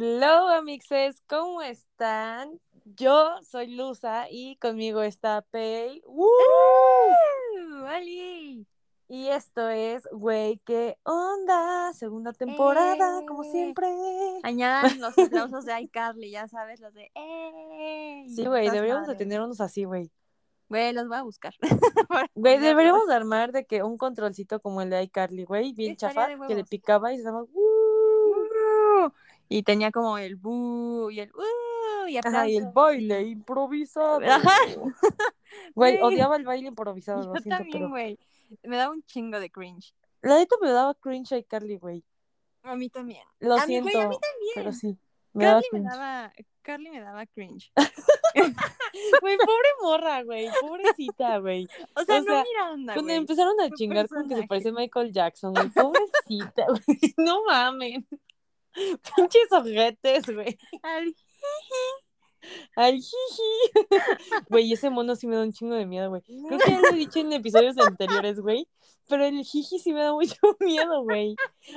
Hello, amixes, ¿cómo están? Yo soy Luza y conmigo está Pei. ¡Woo! ¡Oli! Y esto es, güey, ¿qué onda? Segunda temporada, como ¡Eh! siempre. Añadan los aplausos de iCarly, ya sabes, los de ¡Eh! Sí, güey, deberíamos de tener unos así, güey. Güey, los voy a buscar. Güey, deberíamos de armar de que un controlcito como el de iCarly, güey, bien chafa, que le picaba y se. Uh, Y tenía como el bu y el uh y Ajá, y el baile improvisado. Güey, odiaba el baile improvisado, lo Yo siento, también, pero... güey. Me da un chingo de cringe. La neta me daba cringe iCarly, güey. A mí también. Lo a mí, siento, güey, a mí también. pero sí. Me daba Carly me daba, Carly me daba cringe. Güey, pobre morra, güey, pobrecita, güey. O sea, O no sea, Miranda, Cuando empezaron a chingar con que se parece a Michael Jackson, güey, pobrecita, güey. No mames. Pinches ojetes, güey. Al- Ay, jiji. Güey, ese mono sí me da un chingo de miedo, güey. Creo que ya lo he dicho en episodios anteriores, güey. Pero el jiji sí me da mucho miedo, güey.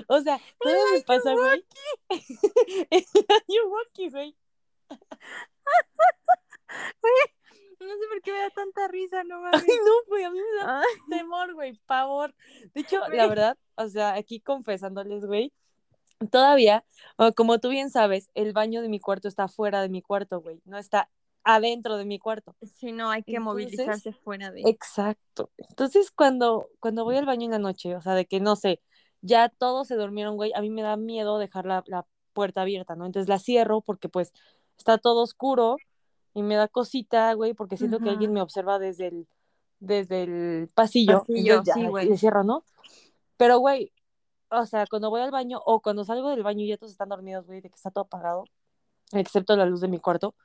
O sea, todavía me pasa, güey. El Ayuwoki, güey. No sé por qué me da tanta risa, no Ay, mames. no, güey, a mí me da Ay, temor, güey, pavor. De hecho, Güey. la verdad, o sea, aquí confesándoles, güey, todavía, como tú bien sabes, el baño de mi cuarto está fuera de mi cuarto, güey, no está adentro de mi cuarto. Sí, no, hay que Entonces, movilizarse fuera de. Exacto. Entonces, cuando, cuando voy al baño en la noche, o sea, de que no sé, ya todos se durmieron, güey, a mí me da miedo dejar la, la puerta abierta, ¿no? Entonces la cierro porque pues está todo oscuro y me da cosita, güey, porque siento que alguien me observa desde el, desde el pasillo. Pasillo, entonces ya sí, güey. le cierro, ¿no? Pero, güey, o sea, cuando voy al baño o cuando salgo del baño y ya todos están dormidos, güey, de que está todo apagado, excepto la luz de mi cuarto.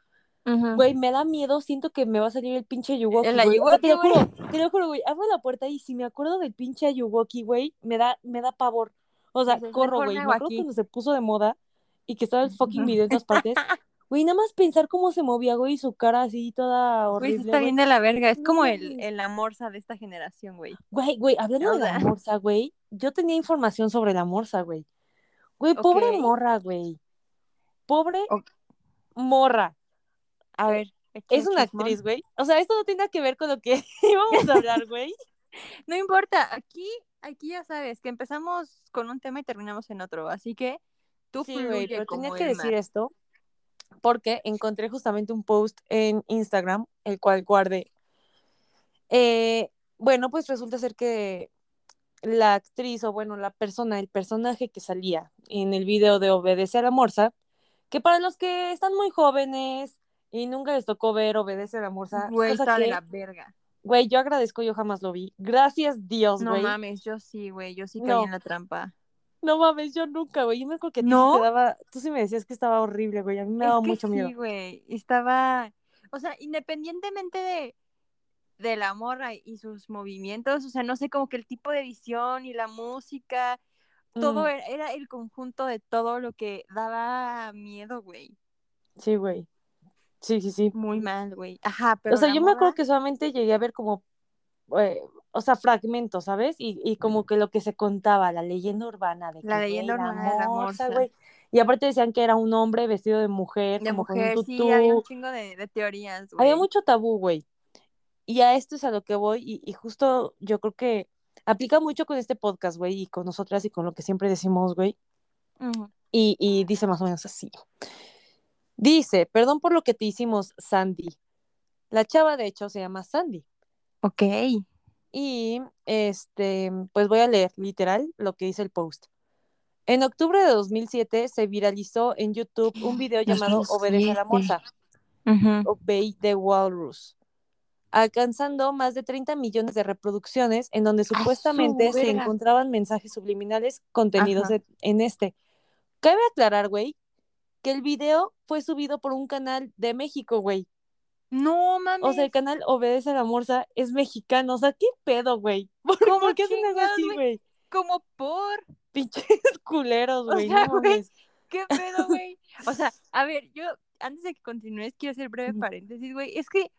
Güey, me da miedo, siento que me va a salir el pinche Ayuwoki, El sea, te lo Ayuwoki, juro, te lo juro, güey. Abro la puerta y si me acuerdo del pinche Ayuwoki, güey, me da, me da pavor. O sea, corro, güey. me acuerdo aquí. cuando se puso de moda y que estaba el fucking video en todas partes. Güey, nada más pensar cómo se movía, güey, su cara así toda Güey, horrible, se está güey. bien de la verga. Es como el, el amorza de esta generación, güey. Güey, güey, hablando de la morsa, güey, yo tenía información sobre la morsa, güey. Güey, pobre morra, güey. Pobre morra. A ver. Es una chismón. actriz, güey. O sea, esto no tiene nada que ver con lo que íbamos a hablar, güey. No importa, aquí, aquí ya sabes que empezamos con un tema y terminamos en otro, así que tú Sí, fluye güey, pero tenía que decir esto porque encontré justamente un post en Instagram, el cual guardé. Eh, bueno, pues resulta ser que la actriz, o bueno, la persona, el personaje que salía en el video de Obedece a la Morsa, que para los que están muy jóvenes y nunca les tocó ver Obedece a la Morsa, Güey, está de la verga. güey, yo agradezco, yo jamás lo vi. Gracias Dios, No güey. mames, yo sí, güey, yo sí caí No. en la trampa. No mames, yo nunca, güey. Yo me acuerdo que te daba, tú sí me decías que estaba horrible, güey. A mí me Es daba que mucho miedo. sí, güey, estaba, o sea, independientemente de, de la morra y sus movimientos, o sea, no sé, como que el tipo de edición y la música, todo Mm, era, era el conjunto de todo lo que daba miedo, güey. sí, güey. Sí, sí, sí. Muy mal, güey. Ajá, pero O sea, yo me acuerdo que solamente llegué a ver como, eh, o sea, fragmentos, ¿sabes? Y, y como que lo que se contaba, la leyenda urbana de que, La leyenda güey, la urbana de la morsa, güey. Y aparte decían que era un hombre vestido de mujer, de como con mujer, un sí, tutú. había un chingo de, de teorías, güey. Había mucho tabú, güey. Y a esto es a lo que voy, y, y justo yo creo que aplica mucho con este podcast, güey, y con nosotras y con lo que siempre decimos, güey. Y, y dice más o menos así. Dice, perdón por lo que te hicimos, Sandy. La chava, de hecho, se llama Sandy. Ok. Y, este, pues voy a leer literal lo que dice el post. En octubre de 2007 se viralizó en YouTube un video llamado Obedece a la 2007. Morsa, Ujú. Obey the Walrus, alcanzando más de 30 millones de reproducciones en donde su supuestamente se verga! encontraban mensajes subliminales contenidos en este. Cabe aclarar, güey, que el video fue subido por un canal de México, güey. No mames. O sea, el canal Obedece a la Morsa es mexicano. O sea, ¿qué pedo, güey? ¿Por, ¿Cómo ¿por qué hacen algo así, güey? como por. Pinches culeros, O güey. sea, no güey. ¿Qué pedo, güey? O sea, a ver, yo antes de que continúes quiero hacer breve paréntesis, güey. Es que,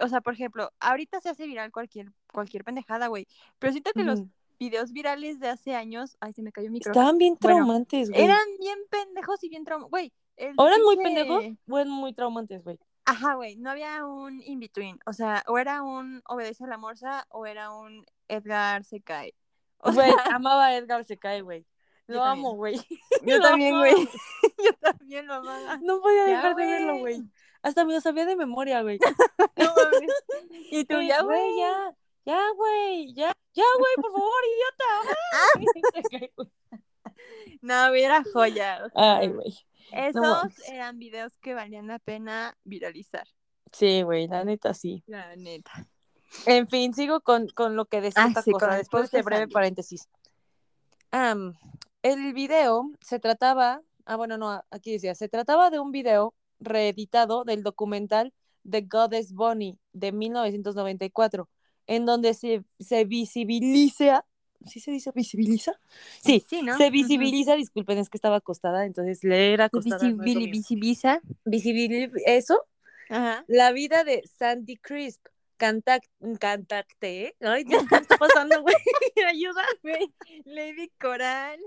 o sea, por ejemplo, ahorita se hace viral cualquier cualquier pendejada, güey. Pero siento que los Ujú. videos virales de hace años. Ay, se me cayó el micrófono. Estaban bien traumantes, güey. Eran bien pendejos y bien traumas. Güey. ¿O eran muy pendejos? O eran muy traumantes, güey. Ajá, güey. No había un in-between. O sea, o era un Obedece a la Morsa o era un Edgar se cae. O Güey, sea, amaba a Edgar se cae, güey. Lo también. amo, güey. yo Lo también, güey. yo también lo amaba. No podía Ya, dejar de verlo, güey. Hasta me lo sabía de memoria, güey. No mames. Y tú, ya, güey, ya. Ya, güey. Ya, ya, güey, por favor, idiota. Cae, güey. No, güey, era joya. Ay, güey. Esos eran videos que valían la pena viralizar. Sí, güey, la neta sí. La neta. En fin, sigo con, con lo que decía Ah, esta sí, con cosa, después de este breve Sandy. paréntesis. El video se trataba, ah, bueno, no, aquí decía, se trataba de un video reeditado del documental The Goddess Bonnie de 1994, en donde se, se visibiliza, ¿sí se dice visibiliza? Sí, Sí, ¿no? se visibiliza, disculpen, es que estaba acostada, entonces leer acostada no es mío. visibiliza. Visibili- eso, Ajá. la vida de Sandy Crisp, cantac cantacte, ¿eh? Ay, Dios, ¿qué está pasando, güey? Ayuda. Güey, Lady Coral.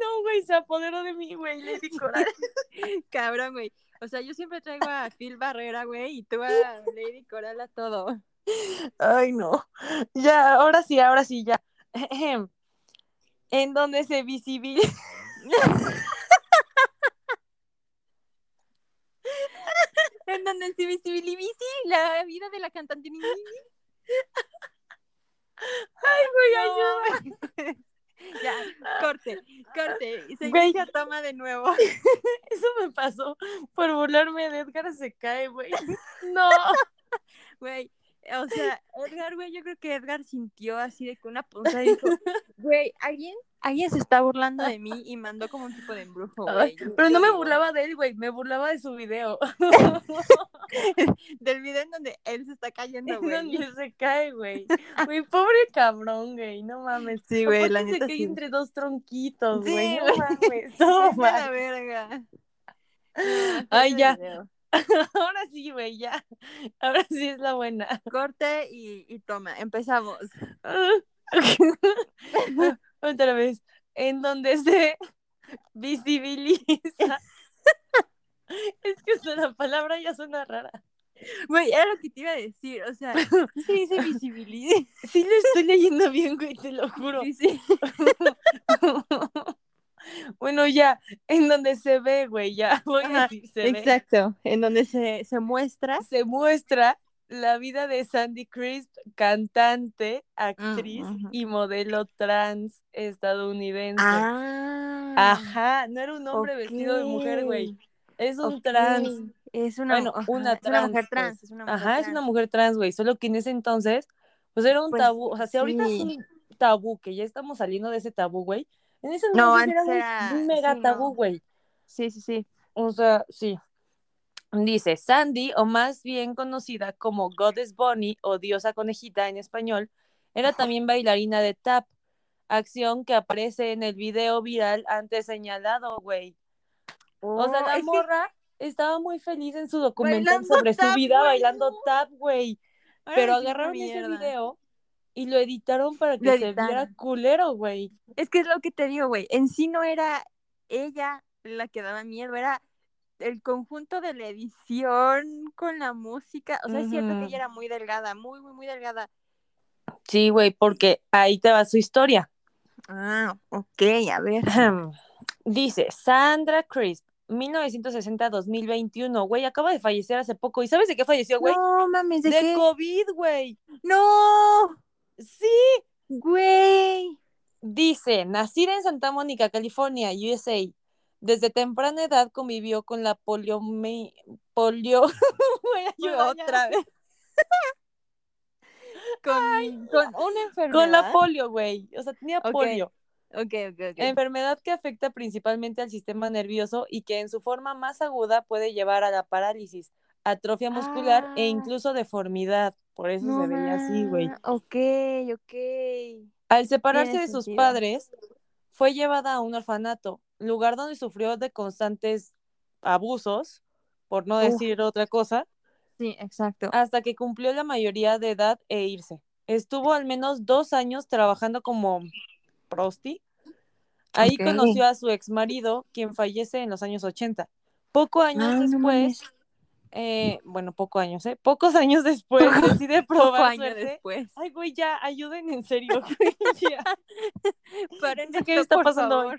No, güey, se apoderó de mí, güey, Lady Coral. Cabrón, güey. O sea, yo siempre traigo a Phil Barrera, güey, y tú a Lady Coral a todo. Ay, no. Ya, ahora sí, ahora sí, ya. En donde se visibiliza. En donde se visibiliza la vida de la cantante. Ay, güey, ayuda. Ya, corte, corte. Y se Güey. toma de nuevo. Eso me pasó por burlarme de Edgar se cae, güey. No. Güey, o sea, Edgar, güey, yo creo que Edgar sintió así de que una punza y dijo, güey, alguien, alguien se está burlando de mí y mandó como un tipo de embrujo, güey. Pero no me burlaba de él, güey, me burlaba de su video. Del video en donde él se está cayendo, En güey. donde se cae, güey. Güey, pobre cabrón, güey, no mames. Sí, güey, la neta se cae sí. entre dos tronquitos, Sí, güey. No güey. mames, verga. Ay, ya. video. Ahora sí, güey, ya. Ahora sí es la buena. Corte y, y toma, empezamos. Otra vez. En donde se visibiliza. Es que hasta la palabra ya suena rara. Güey, era lo que te iba a decir, o sea, ¿sí se dice visibiliza. Sí lo estoy leyendo bien, güey, te lo juro. Sí, sí. Bueno, ya, en donde se ve, güey, ya voy a Ajá, decir, se ve. Exacto, en donde se, se muestra. Se muestra la vida de Sandy Crisp, cantante, actriz ujú. y modelo trans estadounidense. Ah. Ajá, no era un hombre vestido de mujer, güey. Es un trans. Es una, Bueno, una es una mujer trans, trans. pues. Es una mujer Ajá, es trans. una mujer trans, güey. Solo que en ese entonces, pues era un Pues, tabú. O sea, si ahorita es un tabú, que ya estamos saliendo de ese tabú, güey. En ese No, entonces antes era un mega sí, tabú, no. güey. Sí, sí, sí. O sea, sí. Dice, Sandy, o más bien conocida como Goddess Bonnie o Diosa Conejita en español, era también bailarina de tap, acción que aparece en el video viral antes señalado, güey. O sea, Oh, la que- morra estaba muy feliz en su documental sobre su vida bailando tap, güey. Pero agarraron ese video y lo editaron para que se viera culero, güey. Es que es lo que te digo, güey. En sí no era ella la que daba miedo, era el conjunto de la edición con la música. O sea, es cierto que ella era muy delgada, muy, muy, muy delgada. Sí, güey, porque ahí te va su historia. Ah, ok, a ver. Dice Sandra Crisp, 1960-2021, güey, acaba de fallecer hace poco. ¿Y sabes de qué falleció, güey? No mames, ¿de, de qué? COVID, güey. No, Sí. güey. Dice, nacida en Santa Mónica, California, USA. Desde temprana edad convivió con la poliome... polio... Otra vez. con, con una enfermedad. Con la polio, güey. O sea, tenía polio. Ok, ok, ok. Enfermedad que afecta principalmente al sistema nervioso y que en su forma más aguda puede llevar a la parálisis, atrofia muscular e Ah. incluso deformidad. Por eso No se veía así, güey. Ok, ok. Al separarse Tiene de sus padres, fue llevada a un orfanato, lugar donde sufrió de constantes abusos, por no decir otra cosa, Sí, exacto. hasta que cumplió la mayoría de edad e irse. estuvo al menos dos años trabajando como prosti. Ahí conoció a su ex marido, quien fallece en los años 80. Poco años después. Eh, bueno, poco años, ¿eh? Pocos años después decide Poco probar año después. Ay, güey, ya, ayuden en serio, güey, ya. Paren sé qué esto, está por pasando hoy.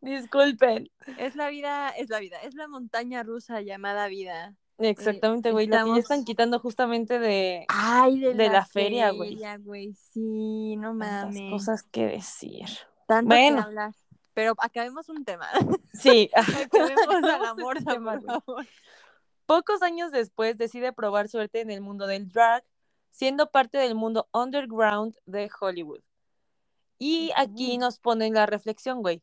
Disculpen. Es la vida, es la vida, es la montaña rusa llamada vida. Exactamente, güey, la que ya estamos- están quitando justamente de Ay, de, De la, la feria, güey. güey. Sí, no tantas mames. cosas que decir. Tanto Bueno. que hablar. Pero acabemos un tema. Sí, Acabemos a la acabemos morsa, este tema, por güey. favor. Pocos años después decide probar suerte en el mundo del drag, siendo parte del mundo underground de Hollywood. Y aquí nos ponen la reflexión, güey.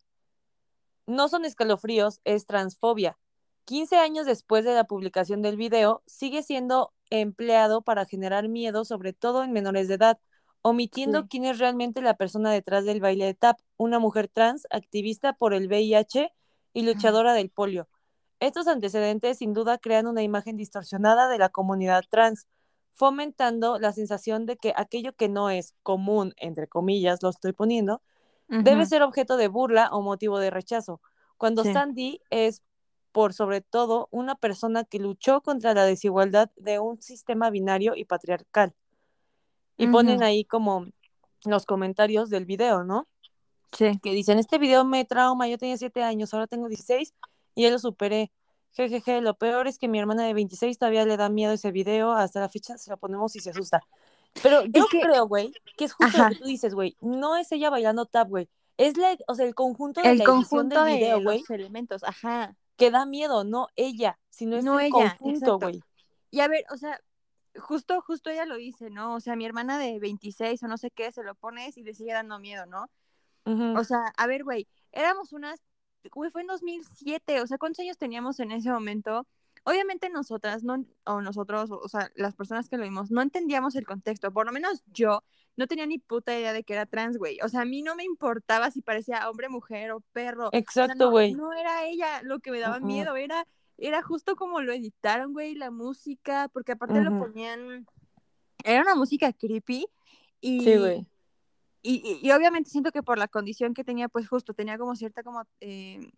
No son escalofríos, es transfobia. 15 años después de la publicación del video, sigue siendo empleado para generar miedo, sobre todo en menores de edad, omitiendo Sí. quién es realmente la persona detrás del baile de tap, una mujer trans, activista por el VIH y luchadora del polio. Estos antecedentes sin duda crean una imagen distorsionada de la comunidad trans, fomentando la sensación de que aquello que no es común, entre comillas, lo estoy poniendo, debe ser objeto de burla o motivo de rechazo, cuando Sí. Sandy es, por sobre todo, una persona que luchó contra la desigualdad de un sistema binario y patriarcal. Y ponen ahí como los comentarios del video, ¿no? Sí. Que dicen, este video me trauma, yo tenía 7 años, ahora tengo 16 y ya lo superé. Jejeje, lo peor es que mi hermana de 26 todavía le da miedo ese video, hasta la fecha se lo ponemos y se asusta. Pero yo que- creo, güey, que es justo Ajá. lo que tú dices, güey, no es ella bailando tap, güey. Es la, o sea, el conjunto de El la conjunto del de video, güey, los elementos, ajá. que da miedo, no ella, sino es No el ella, conjunto, güey. Y a ver, o sea, justo, justo ella lo dice, ¿no? O sea, mi hermana de 26 o no sé qué, se lo pones y le sigue dando miedo, ¿no? O sea, a ver, güey, éramos unas, güey, fue en 2007, o sea, ¿cuántos años teníamos en ese momento? Obviamente nosotras, no, o nosotros, o sea, las personas que lo vimos, no entendíamos el contexto, por lo menos yo no tenía ni puta idea de que era trans, güey. O sea, a mí no me importaba si parecía hombre, mujer o perro. O sea, Exacto, no- güey. No, era ella lo que me daba miedo, era, era justo como lo editaron, güey, la música, porque aparte lo ponían, era una música creepy y, Sí, güey. Y, y- obviamente siento que por la condición que tenía, pues justo tenía como cierta como, eh,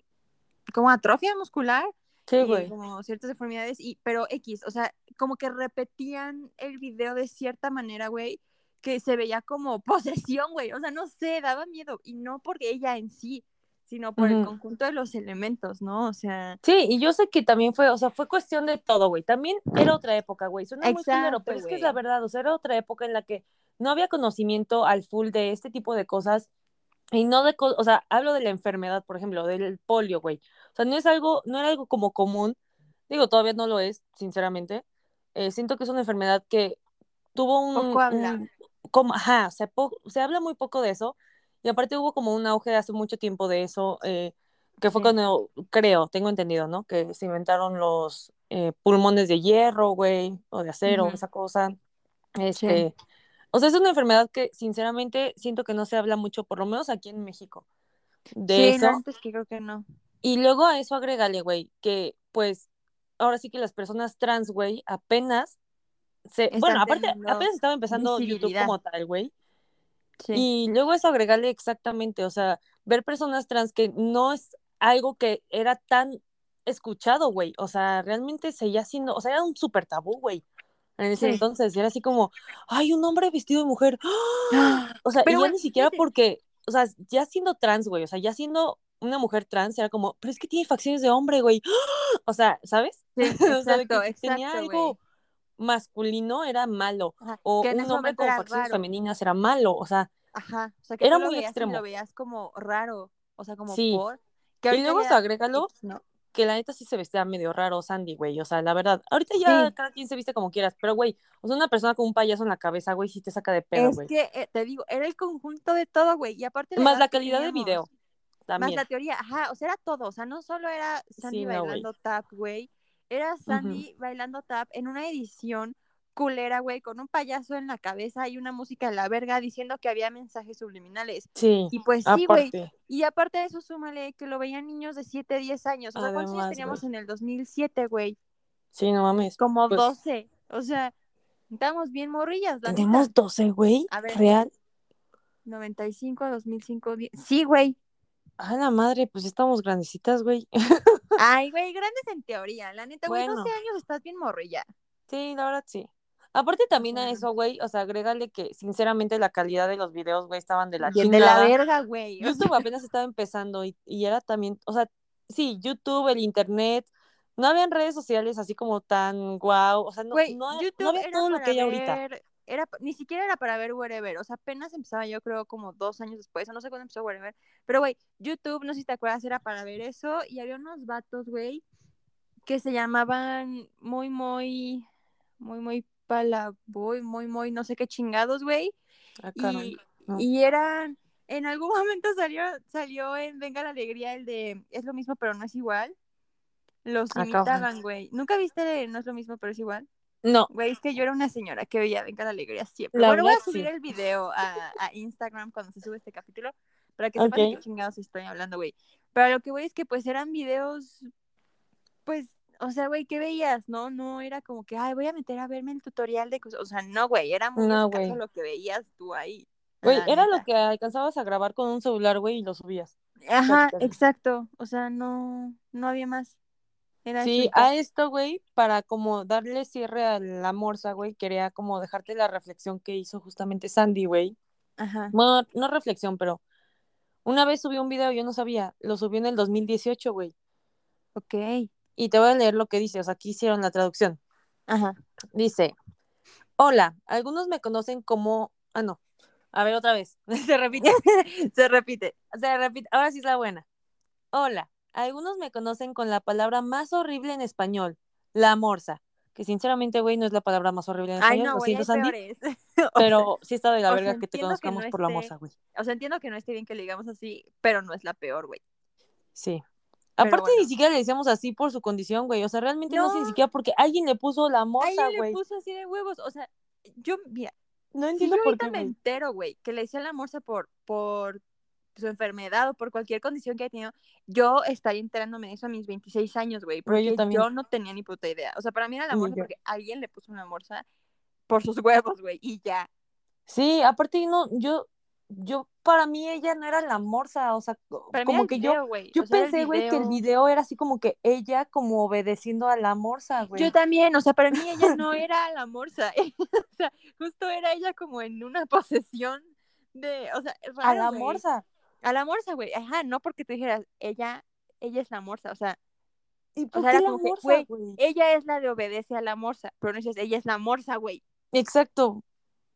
como atrofia muscular Sí, güey. como ciertas deformidades, y, pero X, o sea, como que repetían el video de cierta manera, güey, que se veía como posesión, güey, o sea, no sé, daba miedo, y no por ella en sí, sino por el conjunto de los elementos, ¿no? O sea, Sí, y yo sé que también fue, o sea, fue cuestión de todo, güey. También era otra época, güey. Suena muy culero, Exacto, pero es que es la verdad, o sea, era otra época en la que no había conocimiento al full de este tipo de cosas. Y no de, o sea, hablo de la enfermedad, por ejemplo, del polio, güey. O sea, no es algo, no era algo como común. Digo, todavía no lo es, sinceramente. Eh, siento que es una enfermedad que tuvo un, Poco habla. un- como, ajá, se, po- se habla muy poco de eso. Y aparte hubo como un auge hace mucho tiempo de eso, eh, que fue Sí. cuando, creo, tengo entendido, ¿no? Que se inventaron los eh, pulmones de hierro, güey, o de acero, Ujú. esa cosa. Este, o sea, es una enfermedad que sinceramente siento que no se habla mucho, por lo menos aquí en México, de sí, eso. no, antes que creo que no. Y luego a eso agrégale, güey, que pues ahora sí que las personas trans, güey, apenas se, Están bueno, aparte, apenas estaba empezando YouTube como tal, güey. Sí. Y luego eso agregarle exactamente, o sea, ver personas trans que no es algo que era tan escuchado, güey. O sea, realmente seguía siendo, o sea, era un súper tabú, güey. En ese Sí. entonces, y era así como, ay, un hombre vestido de mujer. ¡Ah! O sea, Pero, y ya güey, ni siquiera porque, o sea, ya siendo trans, güey, o sea, ya siendo una mujer trans, era como, pero es que tiene facciones de hombre, güey. O sea, ¿sabes? Sí, o sea, que exacto, tenía exacto, algo masculino era malo, Ajá, o un hombre con facciones raro. femeninas era malo, o sea, Ajá, o sea, que Era muy veías extremo. lo veías como raro, o sea, como Sí. por. Que y luego ya agrégalo ¿no? Que la neta sí se vestía medio raro Sandy, güey, o sea, la verdad, ahorita ya Sí. cada quien se viste como quieras, pero güey, o sea, una persona con un payaso en la cabeza, güey, sí te saca de pedo, Es güey. que, eh, te digo, era el conjunto de todo, güey, y aparte Más la calidad de teníamos, video Más la teoría, ajá, o sea, era todo, o sea, no solo era Sandy Sí, no, güey. bailando tap, güey, era Sandy bailando tap en una edición culera, güey, con un payaso en la cabeza y una música de la verga diciendo que había mensajes subliminales. Sí, Y pues sí, güey, y aparte de eso, súmale que lo veían niños de 7, 10 años. O sea, ¿cuántos años teníamos en el 2007, güey? Sí, no mames. Como Pues, 12. O sea, Estábamos bien morrillas, la Tenemos neta. 12, güey. Real. 95 a 2005. die- Sí, güey. A la madre, pues estamos grandecitas, güey. Ay, güey, grandes en teoría. La neta, güey, Bueno. 12 años estás bien morrilla. Sí, la verdad sí. Aparte también a eso, güey, o sea, agrégale que sinceramente la calidad de los videos, güey, estaban de la Bien de la chingada. verga, güey. YouTube apenas estaba empezando y, y era también, o sea, sí, YouTube, el internet, no habían redes sociales así como tan guau, o sea, no, Güey, no, no había todo lo que hay ahorita. ver- Era, ni siquiera era para ver Wherever, o sea, apenas empezaba yo creo como dos años después, o no sé cuándo empezó Wherever, pero güey, YouTube, no sé si te acuerdas, era para ver eso, y había unos vatos, güey, que se llamaban muy, muy, muy, muy palaboy, muy, muy, no sé qué chingados, güey, Ah, y, no. y eran, en algún momento salió, salió en Venga la Alegría el de, es lo mismo pero no es igual, los Ah, imitaban, güey, ¿nunca viste No es lo mismo pero es igual? No, Güey, es que yo era una señora que veía Venga la Alegría siempre. La bueno, voy a subir sí. el video a, a Instagram cuando se sube este capítulo para que sepan de Ok. qué chingados estoy hablando, güey. Pero lo que voy es que pues eran videos, pues, o sea, güey, ¿qué veías? No, no era como que, ay, voy a meter a verme el tutorial de cosas. O sea, no, güey, era muy No, escaso lo que veías tú ahí. güey, era lo que alcanzabas a grabar con un celular, güey, y lo subías. Ajá, exacto. O sea, no, no había más. Era Sí, a esto, güey, para como darle cierre a la morsa, güey, quería como dejarte la reflexión que hizo justamente Sandy, güey. Ajá. Bueno, no reflexión, pero una vez subí un video, yo no sabía, lo subí en el 2018, güey. Ok. Y te voy a leer lo que dice, o sea, aquí hicieron la traducción. Ajá. Dice, hola, algunos me conocen como... Ah, no. A ver, otra vez. Se repite. Se repite. Se repite. Ahora sí es la buena. Hola, algunos me conocen con la palabra más horrible en español, la morsa. Que sinceramente, güey, no es la palabra más horrible en Ay, español. no, lo güey, siento, Sandy. peores. O sea, Pero sí está de la verga sea, que te entiendo que conozcamos no por la esté- morsa, güey. O sea, entiendo que no esté bien que le digamos así, pero no es la peor, güey. Sí. Aparte, bueno. ni siquiera le decíamos así por su condición, güey. O sea, realmente no, sé ni siquiera porque alguien le puso la Ahí morsa, le güey. puso así de huevos. O sea, yo, mira, No si entiendo yo por ahorita qué, me güey. entero, güey, que le hice la morsa por, por su enfermedad o por cualquier condición que haya tenido, yo estaría enterándome de eso a mis 26 años, güey, Güey, porque yo yo no tenía ni puta idea. O sea, para mí era la morsa porque alguien le puso una morsa por sus huevos, güey, y ya. Sí, aparte no, yo, yo, para mí ella no era la morsa, o sea, Para como que yo, yo o sea, pensé, güey, que el video. era así como que ella como obedeciendo a la morsa, güey. Yo también, o sea, para mí ella no era la morsa, o sea, justo era ella como en una posesión de, o sea, a la güey. morsa. A la morsa, güey, ajá, no porque tú dijeras, ella, ella es la morsa, o sea, ¿Y o por sea, qué era la como que, morsa, güey, güey? ella es la de obedece a la morsa, pero no dices, ella es la morsa, güey. Exacto,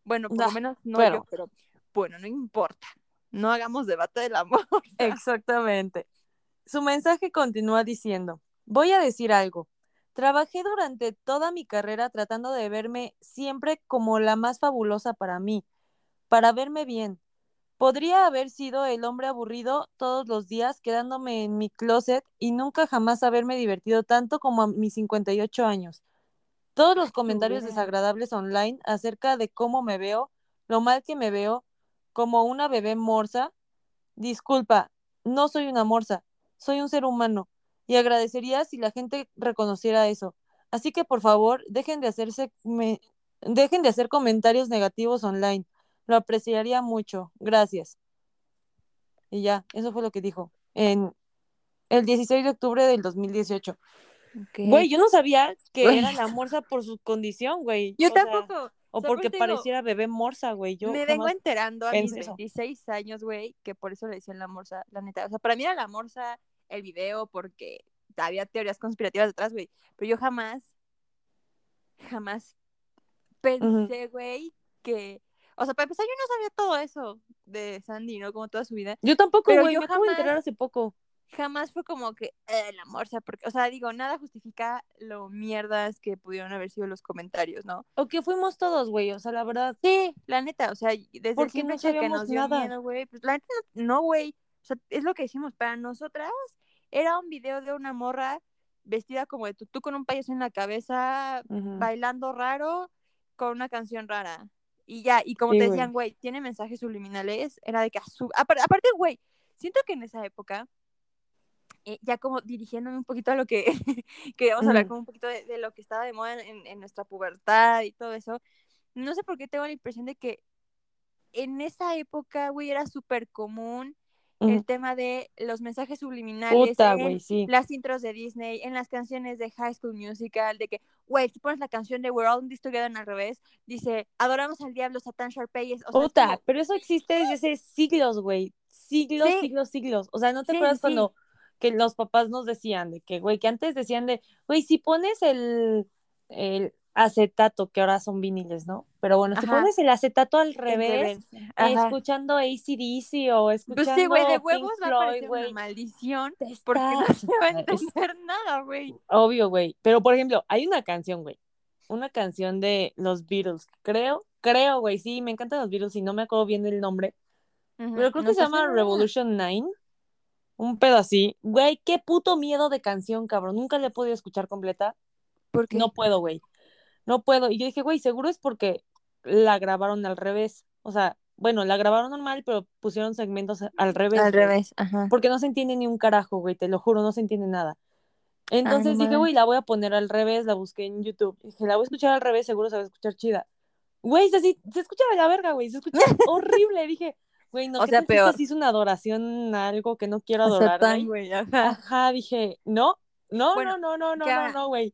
Bueno, por lo menos no pero- yo, pero bueno, no importa. No hagamos debate del amor. exactamente. Su mensaje continúa diciendo, voy a decir algo. Trabajé durante toda mi carrera tratando de verme siempre como la más fabulosa para mí, para verme bien. Podría haber sido el hombre aburrido todos los días quedándome en mi closet y nunca jamás haberme divertido tanto como a mis 58 años. Todos los comentarios desagradables online acerca de cómo me veo, lo mal que me veo, como una bebé morsa. Disculpa, no soy una morsa, soy un ser humano y agradecería si la gente reconociera eso. Así que por favor, dejen de hacerse me- dejen de hacer comentarios negativos online. Lo apreciaría mucho. Gracias. Y ya, eso fue lo que dijo en el 16 de octubre del 2018. Güey, yo no sabía que era la morsa por su condición, güey. Yo O tampoco. O porque digo, pareciera bebé morsa, güey. Yo me vengo jamás- enterando a mis pensé eso. 26 años, güey, que por eso le decían la morsa, la neta. O sea, para mí era la morsa el video porque había teorías conspirativas detrás, güey. Pero yo jamás, jamás pensé, güey, que... O sea, para empezar, yo no sabía todo eso de Sandy, ¿no? Como toda su vida. Yo tampoco, güey. yo Me acabo de jamás- enterar hace poco. Jamás fue como que eh, la morsa, porque, o sea, digo, nada justifica lo mierdas que pudieron haber sido los comentarios, ¿no? O que fuimos todos, güey. O sea, la verdad. Sí, la neta, o sea, desde el Porque no que nos dio nada. miedo, güey, pues la neta no, güey, o sea, es lo que decimos, para nosotras era un video de una morra vestida como de tutú con un payaso en la cabeza, bailando raro, con una canción rara, y ya, y como Sí, te decían, güey, tiene mensajes subliminales, era de que, aparte, güey, siento que en esa época, eh, ya como dirigiéndome un poquito a lo que queríamos hablar, como un poquito de, de lo que estaba de moda en, en nuestra pubertad y todo eso, no sé por qué tengo la impresión de que en esa época, güey, era súper común el Ujú. tema de los mensajes subliminales Puta, en sí. las intros de Disney, en las canciones de High School Musical, de que, güey, si pones la canción de We're All in This Together en al revés, dice, adoramos al diablo, Satan Sharpay, es- o sea, es Puta, como- pero eso existe desde hace siglos, güey. Siglos, Sí. siglos, siglos. O sea, ¿no te Sí, acuerdas cuando que los papás nos decían de que, güey, que antes decían de, güey, si pones el, el acetato, que ahora son viniles, ¿no? Pero bueno, si Ajá. pones el acetato al revés. Ajá. escuchando ACDC o escuchando Pues sí, güey, de Pink huevos va a una güey, maldición porque no se va a es- entender nada, güey. Obvio, güey. Pero, por ejemplo, hay una canción, güey. Una canción de los Beatles. Creo, creo, güey. Sí, me encantan los Beatles y no me acuerdo bien del nombre. Pero creo no que se llama. Revolution 9. Un pedo así. Güey, qué puto miedo de canción, cabrón. Nunca la he podido escuchar completa. ¿Por qué? No puedo, güey. No puedo. Y yo dije, güey, seguro es porque la grabaron al revés. O sea, bueno, la grabaron normal, pero pusieron segmentos al revés. Al güey. revés, ajá. Porque no se entiende ni un carajo, güey, te lo juro, no se entiende nada. Entonces dije, güey, la voy a poner al revés, la busqué en YouTube. Dije, la voy a escuchar al revés, seguro se va a escuchar chida. Güey, se, se escucha de la verga, güey, se escucha horrible. Dije, güey, no, O ¿qué sea, peor. es una adoración a algo que no quiero adorar, Satán, güey? güey, ajá. Ajá, dije, no, no, Bueno, no, no, no, no, no, no, güey.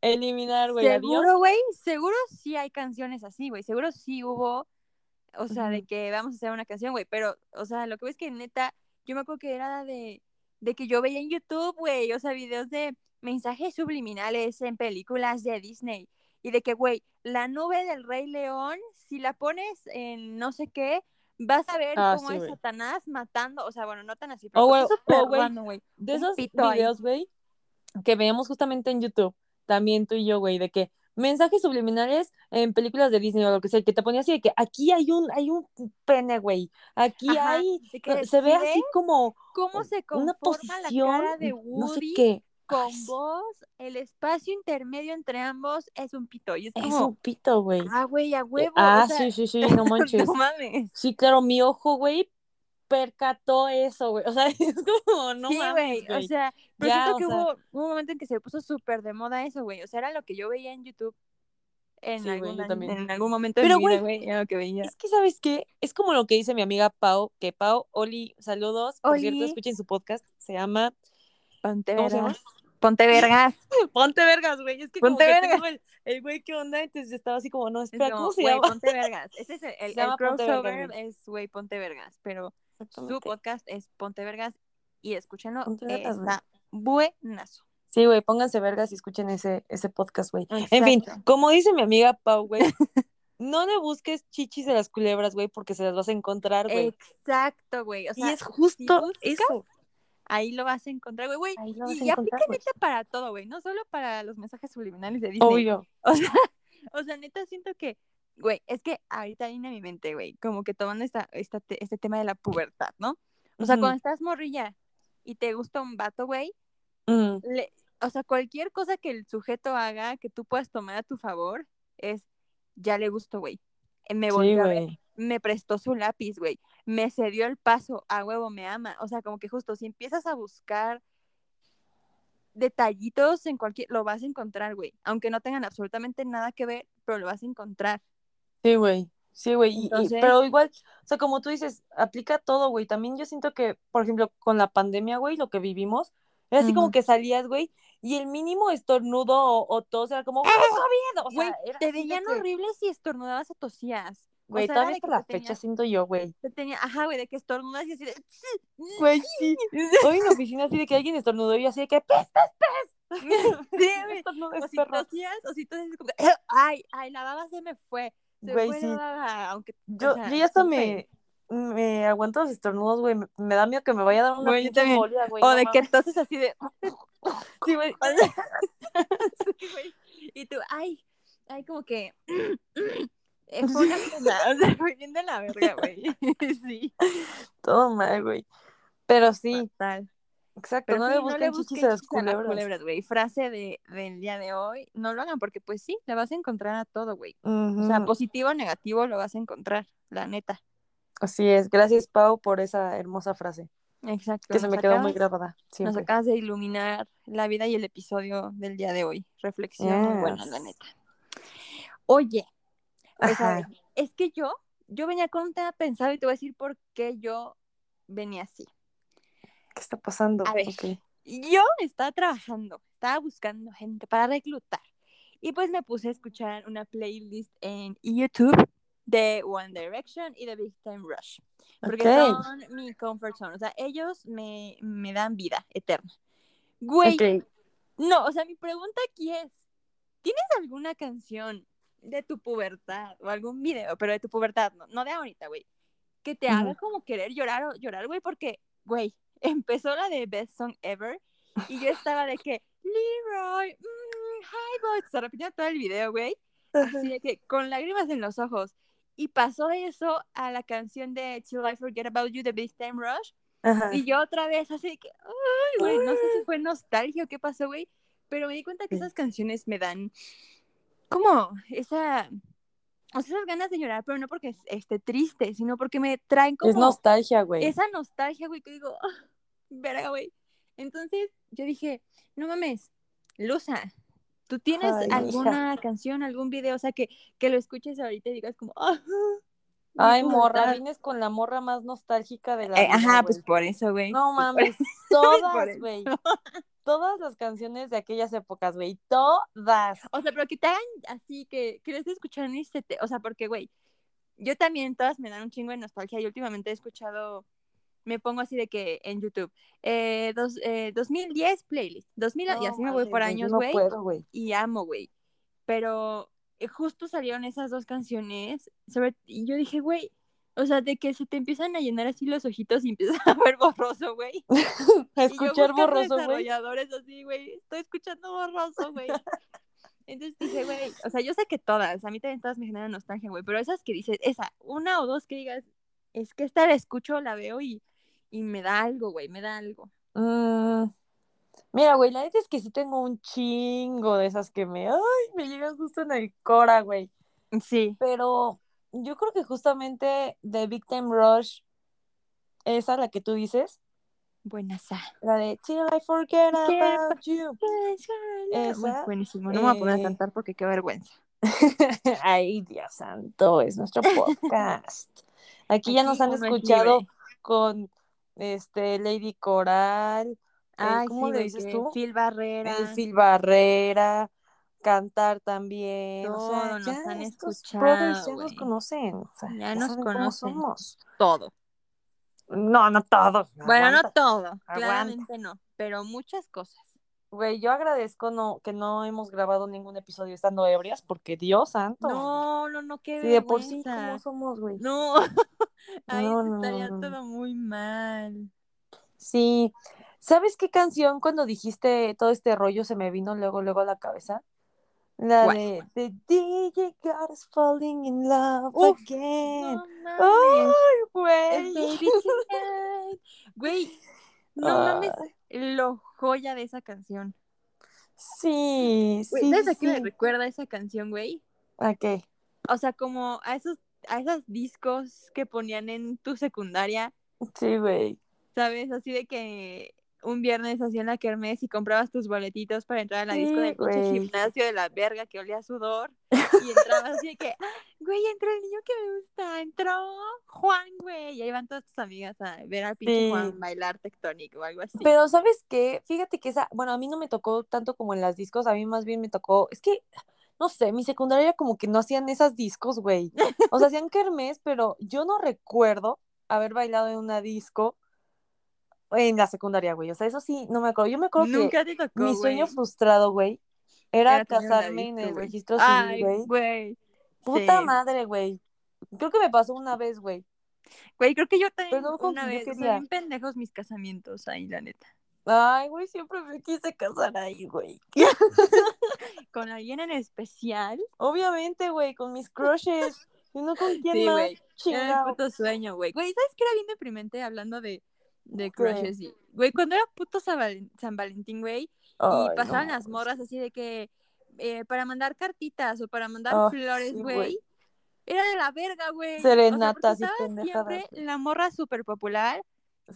Eliminar, güey. Seguro, güey, seguro sí hay canciones así, güey. Seguro sí hubo, o sea, de que vamos a hacer una canción, güey. Pero, o sea, lo que ves que neta, yo me acuerdo que era de, de que yo veía en YouTube, güey, o sea, videos de mensajes subliminales en películas de Disney. Y de que, güey, la nube del Rey León, si la pones en no sé qué, vas a ver Ah, cómo sí, es. Satanás matando, o sea, bueno, no tan así, pero O, cosas güey, súper o, güey, random, güey. De esos videos, güey, que veíamos justamente en YouTube, también tú y yo, güey, de que mensajes subliminales en películas de Disney o lo que sea, que te ponía así de que aquí hay un, hay un pene, güey, aquí Ajá, hay, se ve así como cómo se una conforma la posición, cara de no sé Woody qué, con Ay, vos, el espacio intermedio entre ambos es un pito. Y es es como, un pito, güey. ah, güey, a Eh, huevo. Ah, o sea, sí, sí, sí, no manches. no mames. Sí, claro, mi ojo, güey, percató eso, güey. O sea, es como, no sí, mames, güey. O sea, pero Ya, siento que sea, hubo, un momento en que se puso súper de moda eso, güey. O sea, era lo que yo veía en YouTube en, sí, güey, algún, yo también. en algún momento de Pero, mi vida, güey, güey. Era lo que veía. Es que, ¿sabes qué? Es como lo que dice mi amiga Pau, que Pau, Oli, saludos, por cierto, Oli, escuchen su podcast, se llama, ponte Ponte vergas. Ponte vergas, güey, es que como Ponte que vergas. tengo el, el güey, ¿qué onda? Entonces estaba así como, no, Es espera, como, ¿cómo se llama? ponte vergas. Ese es el, el, crossover, es, güey, ponte vergas. Pero su podcast es Ponte Vergas y escúchenlo, Ponte eh, vergas, está buenazo. Sí, güey, pónganse vergas y escuchen ese, ese podcast, güey. En fin, como dice mi amiga Pau, güey, no le busques chichis de las culebras, güey, porque se las vas a encontrar, güey. Exacto, güey. O Y sea, es si justo buscas, eso. Ahí lo vas a encontrar, güey, güey. Y, aplica neta para todo, güey. No solo para los mensajes subliminales de Disney. Obvio. O sea, o sea, neta siento que, güey, es que ahorita viene a mi mente, güey, como que tomando esta, esta te- este tema de la pubertad, ¿no? O sea, Ujú. cuando estás morrilla y te gusta un vato, güey, Mm, o sea, cualquier cosa que el sujeto haga que tú puedas tomar a tu favor es, ya le gustó, güey. Me sí, volvió a ver, güey. me prestó su lápiz, güey. Me cedió el paso, a huevo me ama. O sea, como que justo si empiezas a buscar detallitos en cualquier, lo vas a encontrar, güey. Aunque no tengan absolutamente nada que ver, pero lo vas a encontrar. Sí, güey. Sí, güey. Entonces- pero igual, o sea, como tú dices, aplica todo, güey. También yo siento que, por ejemplo, con la pandemia, güey, lo que vivimos, era así como que salías, güey, y el mínimo estornudo o, o tos era como, ¡Güey, COVID! O sea, era te veían que, horribles si estornudabas o tosías. Güey, todavía hasta que la fecha siento yo, güey. te tenía, ajá, güey, de que estornudas y así de... Güey, sí. Hoy en la oficina así de que alguien estornudó y yo así de que, ¡pes, pes, pes! Sí, güey. Estornudo O es si tosías, como que, ay, ay, la baba se me fue. Se Güey, fue sí. la baba, aunque, o Yo, sea, yo ya hasta me, me aguanto los estornudos, güey. Me, me da miedo que me vaya a dar una Güey, pinche güey. O no de que toses así de... Sí, güey. Sí, güey. Y tú, ay, ay, como que... eh, Fue una pena, o sea, fue bien de la verga, güey. Sí. Todo mal, güey. Pero sí, Fatal. exacto. Pero no sí, le busquen a las chichis a las culebras. güey. Frase de, del día de hoy, no lo hagan porque pues sí, le vas a encontrar a todo, güey. O sea, positivo o negativo lo vas a encontrar, la neta. Así es. Gracias, Pau, por esa hermosa frase. Exacto. Que se nos me quedó muy grabada. Nos Siempre. acabas de iluminar la vida y el episodio del día de hoy. Reflexión muy buena, la Yes. neta. Oye, O sea, Ajá. es que yo, yo venía con un tema pensado y te voy a decir por qué yo venía así. ¿Qué está pasando? A ver. Yo estaba trabajando, estaba buscando gente para reclutar. Y pues me puse a escuchar una playlist en YouTube de One Direction y de Big Time Rush. Porque Ok. son mi comfort zone. O sea, ellos me, me dan vida eterna. Güey, no, o sea, mi pregunta aquí es, ¿tienes alguna canción de tu pubertad o algún video, pero de tu pubertad, no, no de ahorita, güey, que te haga Ujú. como querer llorar o llorar, güey? Porque, güey, empezó la de Best Song Ever y yo estaba de que, Leroy, mm, hi, boy, se repetía todo el video, güey, así de que con lágrimas en los ojos. Y pasó eso a la canción de Till I Forget About You de Big Time Rush. Ajá. Y yo otra vez, así que, ay, güey, no sé si fue nostalgia o qué pasó, güey, pero me di cuenta que esas canciones me dan como esa, o sea, esas ganas de llorar, pero no porque es- esté triste, sino porque me traen como Es nostalgia, güey. esa nostalgia, güey, que digo, "Ah, verga, güey. Entonces yo dije, no mames, Luza, ¿tú tienes Ay, alguna canción, algún video, o sea, que, que lo escuches ahorita y digas como, mi Ay, morra, pubertad"? vienes con la morra más nostálgica de la Eh, vida, ajá, pues por eso, güey. No mames, por todas, güey. Todas las canciones de aquellas épocas, güey. Todas. O sea, pero que te hagan así, que quieres escuchar y se te... O sea, porque, güey, yo también todas me dan un chingo de nostalgia y últimamente he escuchado, me pongo así de que en YouTube, eh, dos, eh, 2010 playlist, 2000, y No así me voy por años, No güey, güey. y amo, güey. Pero justo salieron esas dos canciones, sobre, y yo dije, güey, o sea, de que se te empiezan a llenar así los ojitos y empiezas a ver borroso, güey. Escuchar borroso, güey. desarrolladores así, güey. Estoy escuchando borroso, güey. Entonces dije, güey, o sea, yo sé que todas, a mí también todas me generan nostalgia, güey, pero esas que dices, esa, una o dos que digas, es que esta la escucho, la veo y, y me da algo, güey, me da algo. Mm, Mira, güey, la neta es que sí tengo un chingo de esas que me, ay, me llegan justo en el cora, güey. Sí. Pero yo creo que justamente de Big Time Rush, esa, la que tú dices, Buenas. la de Till I Forget About You. Esa, buenísimo, no me voy a poner a eh, cantar porque qué vergüenza. Ay, Dios santo, es nuestro podcast. Aquí ya nos han escuchado con este Lady Coral, Ay, ¿cómo sí, le dices tú? Phil Barrera, el Phil Barrera, cantar también, o sea, Todo nos ya han escuchado, ya nos conocen, o sea, Ya ya nos conocen. somos. todo. No, no todos. Bueno, no aguanta. todo, claramente no, pero muchas cosas. Güey, yo agradezco no, que no hemos grabado ningún episodio estando ebrias, porque Dios santo. No, no, no, qué si de por sí. ¿cómo somos, güey? No, ahí No, no, estaría no. todo muy mal. Sí. ¿Sabes qué canción cuando dijiste todo este rollo se me vino luego, luego a la cabeza? La de The DJ got us falling in love Uf, again. No. ¡Ay, güey! Güey, no mames lo joya de esa canción. sí, sí, ¿sabes a qué me sí. recuerda esa canción, güey? ¿A qué? O sea, como a esos, a esos discos que ponían en tu secundaria, Sí, güey. ¿sabes? Así de que un viernes hacían la kermés y comprabas tus boletitos para entrar a la disco del pinche gimnasio de la verga que olía a sudor. Y entrabas así de que, "Ah, güey, entró el niño que me gusta, entró Juan, güey. Y ahí van todas tus amigas a ver al pinche Sí. Juan bailar tectónico o algo así. Pero ¿sabes qué? Fíjate que esa, bueno, a mí no me tocó tanto como en las discos, a mí más bien me tocó, es que, no sé, mi secundaria como que no hacían esas discos, güey. O sea, hacían kermés, pero yo no recuerdo haber bailado en una disco en la secundaria, güey. O sea, eso sí, no me acuerdo. Yo me acuerdo que Nunca te tocó, mi sueño frustrado, güey, era casarme en el registro civil, güey. Puta Sí. madre, güey. Creo que me pasó una vez, güey. Güey, creo que yo también Pero no como una vez, bien pendejos mis casamientos ahí, la neta. Ay, güey, siempre me quise casar ahí, güey. Con alguien en especial. Obviamente, güey, con mis crushes. Y no con quién Sí, más. güey. Era mi puto sueño, güey. Güey, ¿sabes qué era bien deprimente hablando de, de crushes? Y- Güey, cuando era puto San, Valen- San Valentín, güey, y no pasaban las morras así de que eh, para mandar cartitas o para mandar Ay, flores, güey. Era de la verga, güey. Serenatas o sea, siempre la morra súper popular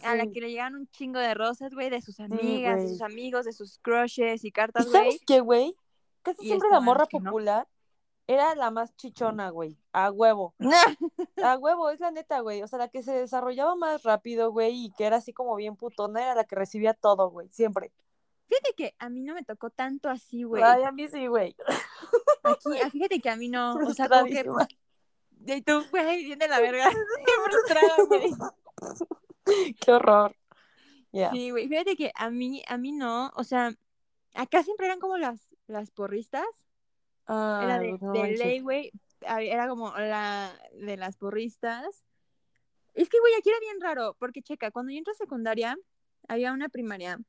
a la que le llegan un chingo de rosas, güey, de sus amigas, de sus amigos, de sus crushes y ¿Y cartas, sabes güey. qué, güey? Casi Y siempre la estaban morra no. Era la más chichona, güey. A huevo. A huevo, es la neta, güey. O sea, la que se desarrollaba más rápido, güey, y que era así como bien putona, era la que recibía todo, güey, siempre. Fíjate que a mí no me tocó tanto así, güey. Ay, a mí sí, güey. Aquí, ah, fíjate que a mí no. O sea, como que. Y tú, güey, bien de la verga. Qué frustrada, güey. Qué horror. Sí, güey. Fíjate que a mí, a mí no. O sea, acá siempre eran como las, las porristas. Era de, no de ley, güey. Era como la de las porristas. Es que, güey, aquí era bien raro. Porque, checa, cuando yo entré a secundaria, había una primaria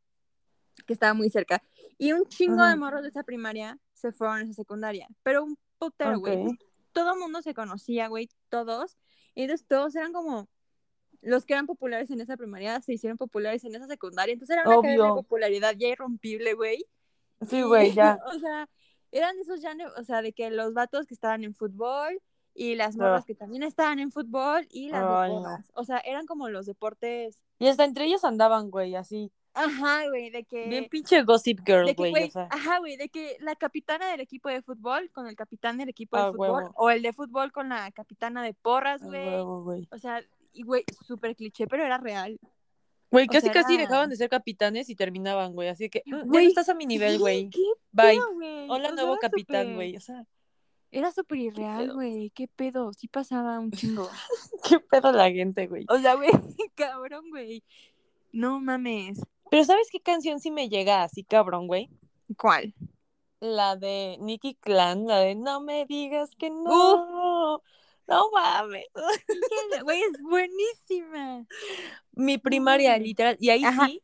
que estaba muy cerca. Y un chingo de morros de esa primaria se fueron a esa secundaria. Pero un putero, güey. Ok. Entonces, Todo el mundo se conocía, güey. Todos. Y entonces todos eran como. Los que eran populares en esa primaria se hicieron populares en esa secundaria. Entonces era una cadena de Obvio. popularidad ya irrompible, güey. Sí, güey, ya. o sea, eran esos ya, o sea, de que los vatos que estaban en fútbol y las morras Ah. que también estaban en fútbol y las Ay, de no. O sea, eran como los deportes. Y hasta entre ellos andaban, güey, así. Ajá, güey, de que. Bien pinche gossip girl, güey. O sea, ajá, güey, de que la capitana del equipo de fútbol con el capitán del equipo de Ah, fútbol, huevo. o el de fútbol con la capitana de porras, a güey. huevo, güey. O sea, y güey, súper cliché, pero era real. Güey, casi sea, casi dejaban de ser capitanes y terminaban, güey. Así que, "Mm, ya no estás a mi nivel, güey. ¿Qué Bye. pedo, güey? Hola, O nuevo capitán, güey. O sea, Era súper irreal, güey. ¿Qué pedo? Sí pasaba un chingo. qué pedo la gente, güey. O sea, güey, cabrón, güey. No mames. Pero ¿sabes qué canción sí me llega así, cabrón, güey? ¿Cuál? La de Nicky Clan, la de No me digas que no. No mames. Güey, es buenísima. Mi primaria, literal. Y ahí Ajá, sí.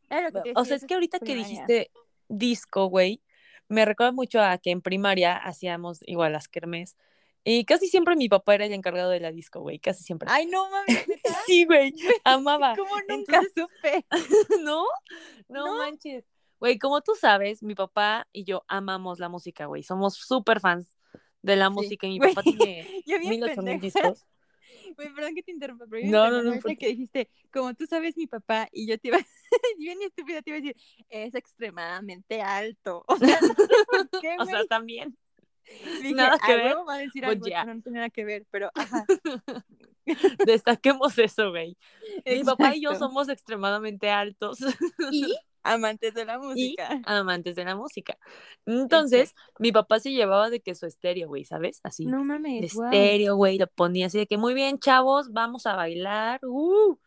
O sea, es que ahorita que dijiste disco, güey, me recuerda mucho a que en primaria hacíamos igual las kermés. Y casi siempre mi papá era el encargado de la disco, güey, casi siempre. Ay, no mames. Sí, güey, amaba. ¿Cómo nunca Entonces, supe? ¿No? No, ¿No? manches. Güey, como tú sabes, mi papá y yo amamos la música, güey. Somos súper fans de la Sí. música y mi papá tiene Yo bien mil ocho mil pendeja. discos. Güey, perdón que te interrumpa, pero yo No, no, no, ahorita ¿por que dijiste, como tú sabes, mi papá, y yo te iba, bien estúpida, te iba a decir, es extremadamente alto. O sea, no sé por qué, O sea, también. Dije, nada que "A ver, huevo va a decir but algo yeah. que no tiene nada que ver, pero ajá. Destaquemos eso, güey. Mi papá y yo somos extremadamente altos y amantes de la y música. amantes de la música. Entonces, mi papá se llevaba de que su estéreo, güey, ¿sabes? Así. No mames, estéreo, güey, lo ponía así de que muy bien, chavos, vamos a bailar. Uh.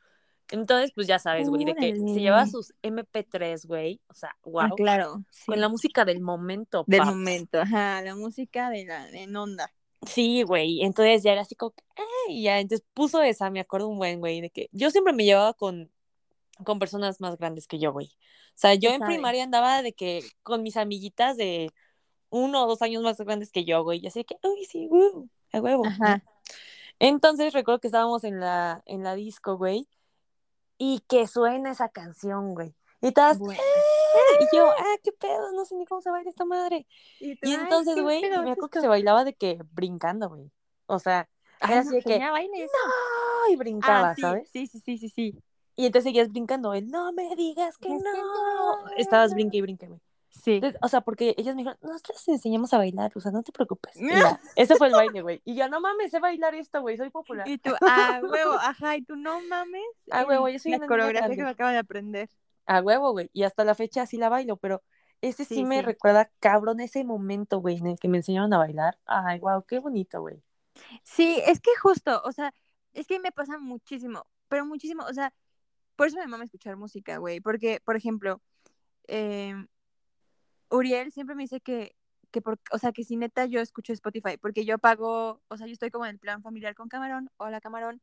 Entonces, pues ya sabes, güey, de que se llevaba sus MP3, güey. O sea, wow. Ah, claro. sí. Con la música del momento, Del paps. momento, ajá, la música de la en onda. Sí, güey. Entonces ya era así como, "Ay", y ya, entonces puso esa, me acuerdo un buen, güey, de que yo siempre me llevaba con, con personas más grandes que yo, güey. O sea, yo en primaria andaba de que con mis amiguitas de uno o dos años más grandes que yo, güey. Y así de que, uy, sí, uh, a huevo. Ajá. Entonces recuerdo que estábamos en la, en la disco, güey, y que suena esa canción, güey. Y Bueno. "Ah", y yo, ah, qué pedo, no sé ni cómo se baila esta madre. Y, tú, Y "Ay, entonces, güey, me acuerdo que esto". se bailaba de que brincando, güey. O sea, Ay, era no, así de que. ¡no! Y brincaba, Ah, sí, ¿sabes? sí, sí, sí, sí, sí. Y entonces seguías brincando, el no me digas que Es que no. no. Estabas brinque y brinque, güey. Sí. O sea, porque ellos me dijeron, nosotros te enseñamos a bailar, o sea, no te preocupes. Ya, ese fue el baile, güey. Y yo, no mames, sé bailar esto, güey, soy popular. Y tú, ah, huevo, ajá, y tú no mames. Ah, huevo, yo soy La una coreografía que me acabo de aprender. A huevo, güey. Y hasta la fecha sí la bailo, pero ese sí, Sí, me sí. recuerda cabrón ese momento, güey, en el que me enseñaron a bailar. Ay, wow, qué bonito, güey. Sí, es que justo, o sea, es que me pasa muchísimo, pero muchísimo, o sea, por eso me mama escuchar música, güey, porque, por ejemplo, eh, Uriel siempre me dice que, que por, o sea, que si neta yo escucho Spotify, porque yo pago, o sea, yo estoy como en el plan familiar con Camarón, hola Camarón,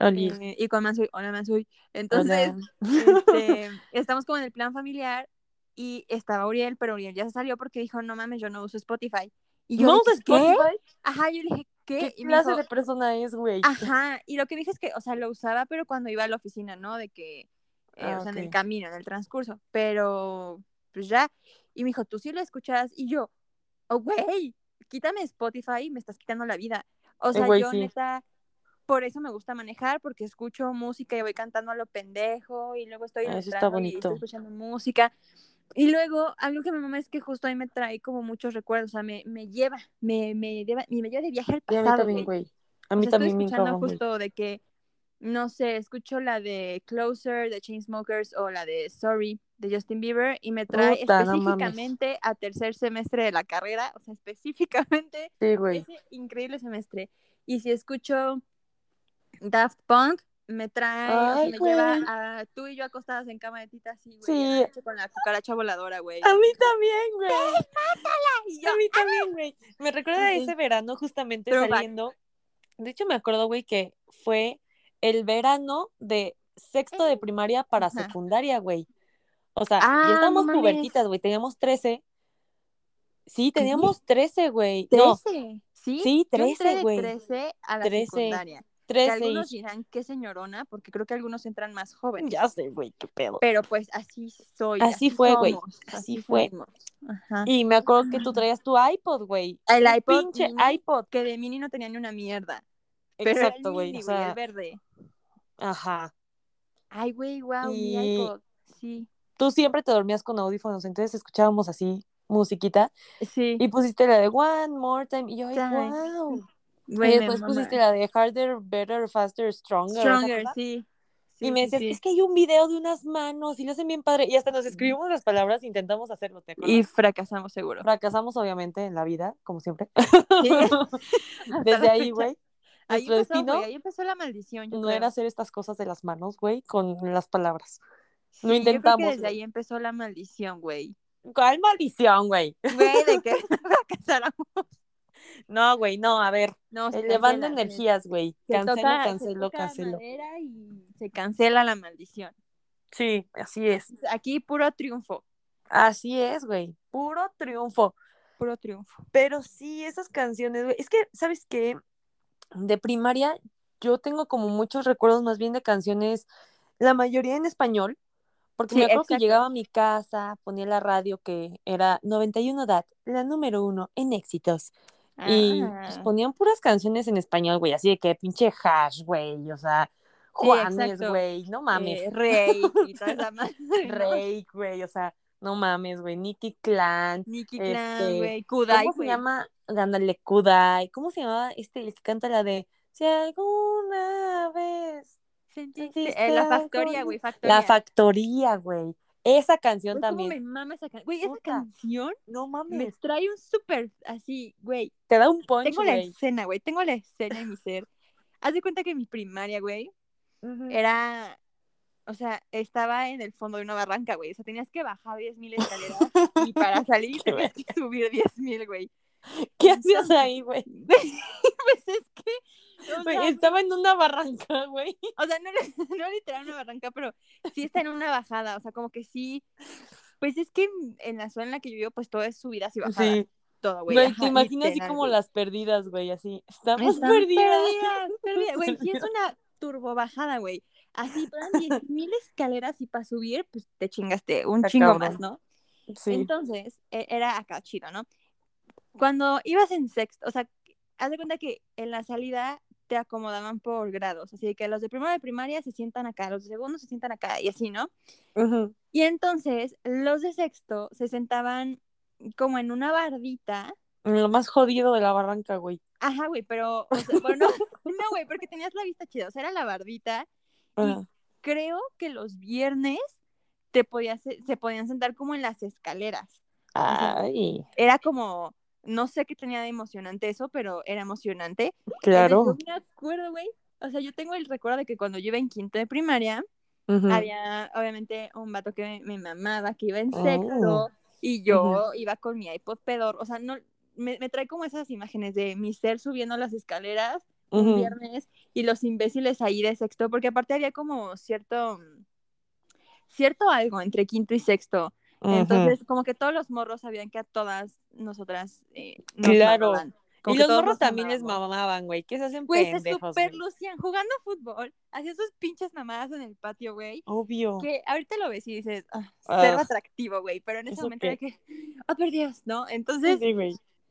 eh, y con Mansui, hola Mansui, entonces, hola. este, estamos como en el plan familiar y estaba Uriel, pero Uriel ya se salió porque dijo, no mames, yo no uso Spotify. Y yo, ¿No usas ¿qué? Spotify? Ajá, yo le dije, ¿qué? ¿Qué Y me clase dijo, de persona es, güey? Ajá, y lo que dije es que, o sea, lo usaba, pero cuando iba a la oficina, ¿no? De que, eh, Ah, o sea, en el camino, en el transcurso, pero, pues ya, y me dijo, ¿tú sí lo escuchas? Y yo, oh, güey, quítame Spotify, me estás quitando la vida. O sea, Eh, güey, yo sí. neta, por eso me gusta manejar, porque escucho música y voy cantando a lo pendejo, y luego estoy Ah, eso está y estoy escuchando música, Y luego, algo que me mama es que justo ahí me trae como muchos recuerdos, o sea, me, me lleva, me, me, lleva, me lleva de viaje al Y a mí pasado, también, güey. A O mí sea, también estoy me escuchando güey. justo de que, no sé, escucho la de Closer de Chainsmokers o la de Sorry de Justin Bieber y me trae Puta, no mames. específicamente a tercer semestre de la carrera, o sea, específicamente Sí, güey. ese increíble semestre. Y si escucho Daft Punk, me trae, o sea, Ay, me güey. lleva a tú y yo acostadas en cama de tita así, güey, Sí. con la cucaracha voladora, güey. A mí también, güey. Y yo, A mí también, güey. Me recuerda a ese verano justamente saliendo. De hecho, me acuerdo, güey, que fue el verano de sexto de primaria para secundaria, güey. O sea, Ah, ya estábamos no pubertitas, güey. Teníamos 13. Sí, teníamos 13, güey. No, 13, ¿sí? Sí, Yo entré 13, de güey. 13 a la 13. secundaria. Que 13. algunos dirán que señorona, porque creo que algunos entran más jóvenes. Ya sé, güey, qué pedo. Pero pues así soy. Así fue, güey, así fue. Ajá. Y me acuerdo que tú traías tu iPod, güey. El iPod Pinche mini. iPod. Que de mini no tenía ni una mierda. Exacto, güey. O sea, verde. ajá. Ay, güey, wow, mi Y- iPod. Sí. Tú siempre te dormías con audífonos, entonces escuchábamos así musiquita. Sí. Y pusiste la de One More Time. Y yo, ay, wow. Y después pusiste la de Harder, Better, Faster, Stronger. Stronger, sí. y me decías, sí. es que hay un video de unas manos y lo hacen bien padre. Y hasta nos escribimos las palabras e intentamos hacerlo, ¿te acuerdas? Y fracasamos seguro. Fracasamos, obviamente, en la vida, como siempre. Sí. Desde ahí, güey. Ahí Nuestro empezó, destino ahí empezó la maldición. yo no creo. era hacer estas cosas de las manos, güey, con las palabras. Sí, Lo yo creo que intentamos, desde güey. ahí empezó la maldición, güey. ¿Cuál maldición, güey? Güey, de que fracasáramos. No, güey, no, a ver. No, se Elevando cancela, se- energías, güey. se Cancelo, toca- se cancelo, toca cancelo. y se cancela la maldición. Sí, así es. Aquí puro triunfo, Así es, güey. Puro triunfo. puro triunfo. Pero sí, esas canciones, güey. Es que, ¿sabes qué? De primaria, yo tengo como muchos recuerdos más bien de canciones, la mayoría en español. Porque Sí, me acuerdo que llegaba a mi casa, ponía la radio que era 91 DAT, la número uno en éxitos. Y pues Ah. ponían puras canciones en español, güey, así de que pinche hash, güey, o sea, Sí, Juanes, güey, no mames. Eh, Rey y toda esa madre. Rey, güey, o sea, no mames, güey, Nicky Clan, Nicky Este, Clan, güey, Kudai, ¿cómo se llama? Ándale, Kudai, ¿cómo se llamaba este, el que canta la de Si alguna vez Sentiste- eh, la factoría, güey. La factoría, güey, esa canción Güey, cómo también, me mama esa canción. Güey, esa Puta. canción no me mames, trae un súper así, güey. te da un punch, Tengo la escena, güey. Tengo la escena en mi ser. Haz de cuenta que mi primaria, güey, era. O sea, estaba en el fondo de una barranca, güey. O sea, tenías que bajar 10.000 escaleras y para salir tenías que subir 10.000, güey. ¿Qué hacías ahí, güey? pues es que. O estaba en una barranca, güey. o sea, no, no literal una barranca, pero sí está en una bajada. O sea, como que sí. Pues es que en la zona en la que yo vivo, pues todo es subidas y bajadas. Sí, Todo, güey. te imaginas así como las perdidas, güey, así. Estamos perdidas. perdidas, perdidas. Güey, sí es una turbo bajada, güey. Así, plan 10.000 escaleras y para subir, pues te chingaste un chingo más, ¿no? Sí. Entonces, e- era acá chido, ¿no? Cuando ibas en sexto, o sea, haz de cuenta que en la salida te acomodaban por grados, así que los de primero de primaria se sientan acá, los de segundo se sientan acá y así, ¿no? Ujú. Y entonces los de sexto se sentaban como en una bardita. Lo más jodido de la barranca, güey. Ajá, güey, pero, o sea, bueno, no, no, güey, porque tenías la vista chida, o sea, era la bardita. Y Ajá. creo que los viernes te podías, se podían sentar como en las escaleras. sea, Ay, Era como, no sé qué tenía de emocionante eso, pero era emocionante. claro. Entonces, yo me acuerdo, güey. O sea, yo tengo el recuerdo de que cuando yo iba en quinto de primaria, había obviamente un vato que me, me mamaba, que iba en Oh. sexto, y yo iba con mi iPod pedor. O sea, no, me, me trae como esas imágenes de mi ser subiendo las escaleras un viernes y los imbéciles ahí de sexto, porque aparte había como cierto, cierto algo entre quinto y sexto. Entonces, como que todos los morros sabían que a todas nosotras eh, nos Claro. mamaban. Como Y los morros también les mamaban, güey. Que se hacen Güey, se super lucían jugando fútbol, hacían sus pinches mamadas en el patio, güey. Obvio. Que ahorita lo ves y dices, ah, Ah. cero atractivo, güey. Pero en ese ¿Eso momento qué? era que, oh, por Dios, ¿no? Entonces, Sí,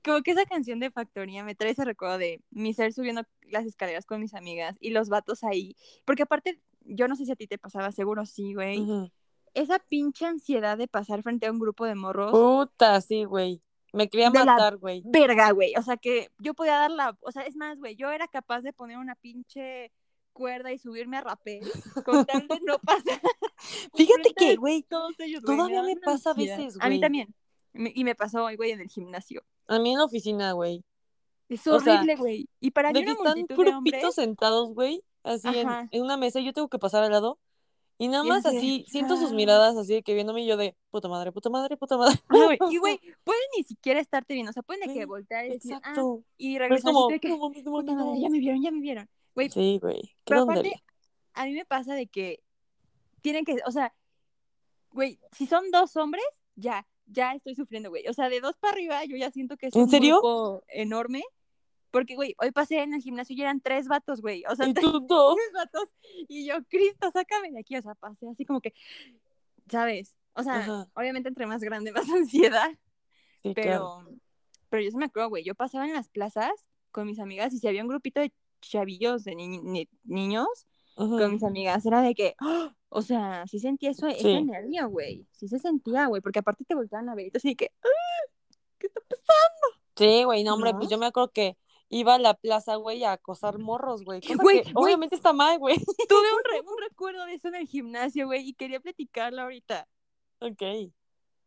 como que esa canción de Factoría me trae ese recuerdo de mi ser subiendo las escaleras con mis amigas y los vatos ahí. Porque aparte, yo no sé si a ti te pasaba, seguro sí, güey. Esa pinche ansiedad de pasar frente a un grupo de morros. Puta, sí, güey. Me quería matar, güey. Verga, güey. O sea, que yo podía dar la. O sea, es más, güey, yo era capaz de poner una pinche cuerda y subirme a rapel con tal de no pasar. Fíjate que, güey, güey, todavía me una pasa a veces, A mí güey. también. Me- y me pasó, güey, en el gimnasio. a mí en la oficina, güey. Es O sea, horrible, güey. Y para mí que una están de hombres. grupitos sentados, güey, así en, una mesa y yo tengo que pasar al lado. Y nada Y más así siento sus miradas así de que viéndome y yo de puta madre, puta madre, puta madre. Y, güey, pueden ni siquiera estarte viendo. O sea, pueden de que voltear y decir, ah, y regresar como, que, no no no madre, ya me vieron, ya me vieron. Güey, Sí, güey. Pero aparte, a mí me pasa de que tienen que, o sea, güey, si son dos hombres, ya, ya estoy sufriendo, güey. O sea, de dos para arriba yo ya siento que es ¿En un serio? grupo enorme. Porque, güey, hoy pasé en el gimnasio y eran tres vatos, güey. O sea, Y tres tú vatos. Y yo, Cristo, sácame de aquí. O sea, pasé así como que, ¿sabes? O sea, Ajá. obviamente entre más grande, más ansiedad. Sí, Pero, claro. pero yo sí me acuerdo, güey. Yo pasaba en las plazas con mis amigas y si había un grupito de chavillos, de ni- ni- niños, con mis amigas era de que, o sea, sí sentía eso, Sí. ese nervio, güey. Sí se sentía, güey, porque aparte te volteaban a ver y así de que, ¡ah! ¿qué está pasando? Sí, güey, no, hombre, ¿No? pues yo me acuerdo que iba a la plaza, güey, a acosar morros, güey. Obviamente está mal, güey. Tuve un, re- un recuerdo de eso en el gimnasio, güey, y quería platicarlo ahorita. Ok.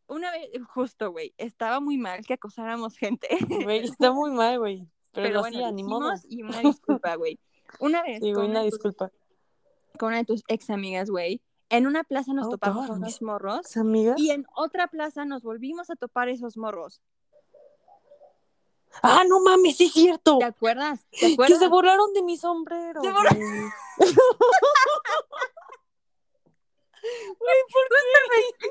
Una vez, justo, güey, estaba muy mal que acosáramos gente. Güey, está muy mal, güey. Pero, Pero bueno, lo hicimos y una disculpa, güey. Una vez Sí, con, una una de tus, disculpa. con una de tus ex amigas, güey, en una plaza nos Oh, topamos God, unos mis- morros amigas? y en otra plaza nos volvimos a topar esos morros. Ah, no mames, sí es cierto. ¿Te acuerdas? ¿Te Que se burlaron de mi sombrero. Se güey. ¿por qué?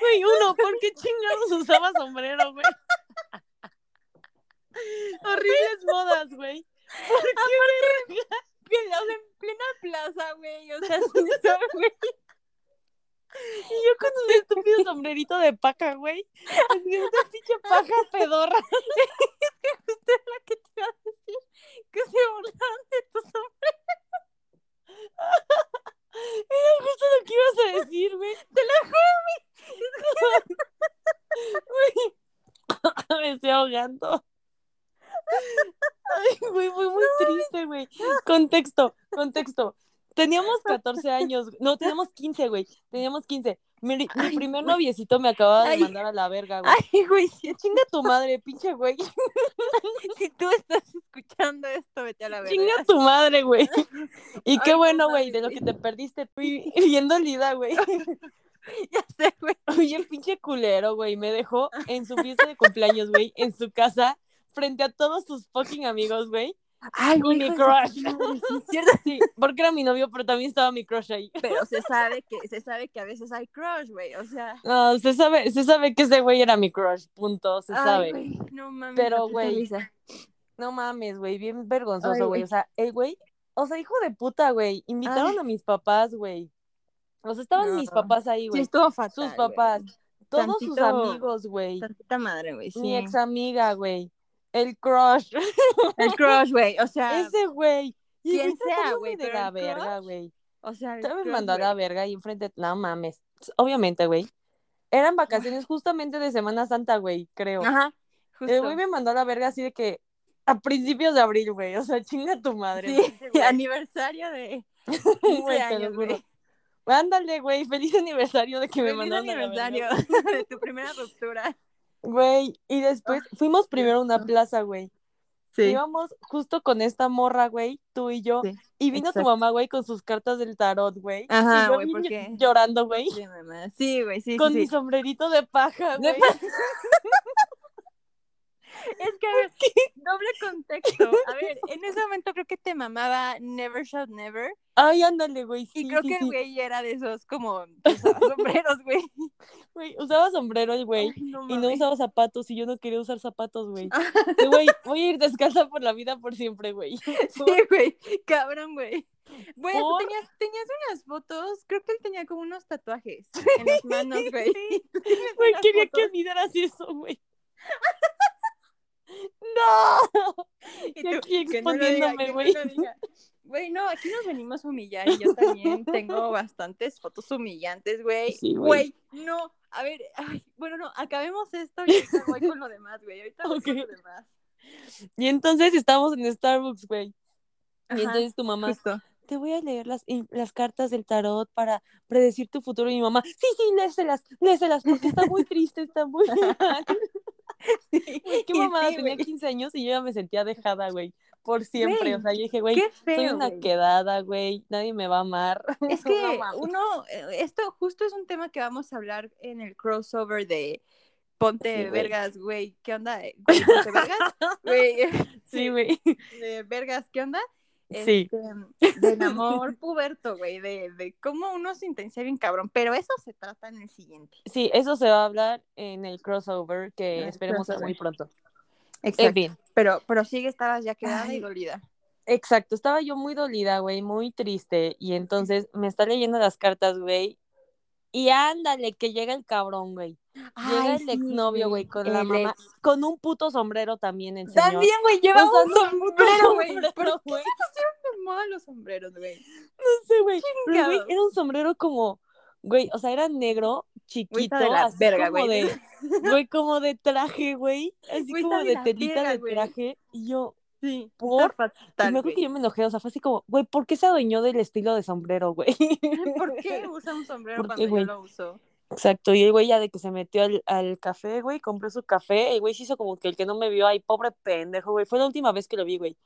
Güey, uno, ¿por qué chingados usaba sombrero, güey? Horribles modas, güey. ¿Por qué, la- en plena plaza, güey. O sea, sin saber, güey. Y yo con un estúpido sombrerito de paja, güey. Así, Una pinche paja pedorra. Justo era la que te iba a decir. Que se burlaron de tu sombrero. Era justo lo que ibas a decir, güey. Te lo juro, Güey. Me estoy ahogando. Ay, güey, fue muy triste, güey. Contexto, contexto. Teníamos 14 años. No, teníamos 15, güey. Teníamos 15. Mi, mi Ay, primer güey. noviecito me acababa de Ay. mandar a la verga, güey. Ay, güey, si, Chinga tu madre, pinche güey. si tú estás escuchando esto, vete a la verga. Chinga tu madre, güey. Y qué Ay, bueno, güey, de lo que te perdiste pi- viendo Lida, güey. Ya sé, güey. Oye, el pinche culero, güey, me dejó en su fiesta de cumpleaños, güey, en su casa, frente a todos sus fucking amigos, güey. Ay, Y mi crush. madre, sí, cierto. Sí, porque era mi novio, pero también estaba mi crush ahí. Pero se sabe que, se sabe que a veces hay crush, güey. O sea. No, se sabe, se sabe que ese güey era mi crush, punto, se ay, sabe. no mames. Pero, güey. No mames, güey, bien vergonzoso, güey. O sea, el güey, o sea, hijo de puta, güey, invitaron Ay. a mis papás, güey. O sea, estaban No. mis papás ahí, Sí, güey. estuvo fatal. sus papás, todos sus amigos, güey. Tantita madre, güey. Sí. Mi ex amiga, güey. El crush. El crush, güey. O sea. Ese güey. Y quien sea, güey, De la verga, güey. O sea. Te me mandó a la verga ahí enfrente. No mames. Obviamente, güey. Eran vacaciones justamente de Semana Santa, güey, creo. Ajá. Justo. El güey me mandó a la verga así de que a principios de abril, güey. O sea, chinga tu madre. Sí, güey. aniversario de 15 Güey, años, güey. Ándale, güey. Feliz aniversario de que me Feliz mandaron a la verga, aniversario de tu primera ruptura. Güey, y después fuimos primero a una plaza, güey. Sí. Íbamos justo con esta morra, güey, tú y yo. Sí, y vino tu exacto. mamá, güey, con sus cartas del tarot, güey. Ajá, y yo güey, porque- ll- llorando, güey. Sí, mamá. Sí, güey, sí, con sí, mi sombrerito de paja, De güey. Es que, a ver, doble contexto. A ver, en ese momento creo que te mamaba Never Shall Never. Ay, ándale, güey. Sí, Y creo sí, que el sí. güey era de esos como usaba sombreros, güey. Güey, usaba sombrero el güey. No Y no usaba zapatos y yo no quería usar zapatos, güey. Ah. Que, Güey, voy a ir descalza por la vida por siempre, güey. Sí, güey, cabrón, güey. Güey, tú ¿Por? tenías, tenías unas fotos, creo que él tenía como unos tatuajes en las manos, güey. Güey, quería que olvidaras eso, güey. ¡No! y tú, aquí exponiéndome, güey. no, aquí nos venimos a humillar y yo también tengo bastantes fotos humillantes, güey. Güey. no, a ver, ay, bueno, no, acabemos esto y ahorita voy con lo demás, güey. Ahorita voy con lo demás. Y entonces estamos en Starbucks, güey. Y entonces tu mamá, justo. te voy a leer las, las cartas del tarot para predecir tu futuro. Y mi mamá, sí, sí, léselas, léselas, porque está muy triste, está muy mal. Güey, qué mamada, sí, tenía güey. 15 años y yo ya me sentía dejada, güey, por siempre. Güey, o sea, yo dije, güey, soy una quedada, güey, nadie me va a amar. Es que uno, eh, esto justo es un tema que vamos a hablar en el crossover de Ponte Sí. Vergas, güey, ¿qué onda? eh? Ponte Vergas, güey, Sí, güey. de Vergas, ¿qué onda? Sí. Este, del amor puberto, güey, de, de cómo uno se intensiva bien cabrón, pero eso se trata en el siguiente. Sí, eso se va a hablar en el crossover que En el esperemos crossover. muy pronto. En Exacto. fin. Pero, pero sigue, estabas ya quedada y dolida. Exacto, estaba yo muy dolida, güey, muy triste. Y entonces me está leyendo las cartas, güey. Y ándale, que llega el cabrón, güey. Llega el sí, exnovio, güey, con la mamá. ex. Con un puto sombrero también, el señor. También, güey, lleva un sombrero, güey. ¿Por qué güey. se pusieron de moda los sombreros, güey? No sé, güey. Pero, güey, Chingado. era un sombrero como, güey, o sea, era negro, chiquito, de la así verga, como güey. de, güey, como de traje, güey. Así Güey, como de de la telita de traje. Y yo, Sí, ¿Por? está y fatal, me acuerdo que yo me enojé, o sea, fue así como, güey, ¿por qué se adueñó del estilo de sombrero, güey? ¿Por qué usa un sombrero ¿Por cuando qué, yo lo uso? Exacto, y el güey ya de que se metió al, al café, güey, compró su café, el güey se hizo como que el que no me vio, ay, pobre pendejo, güey, fue la última vez que lo vi, güey.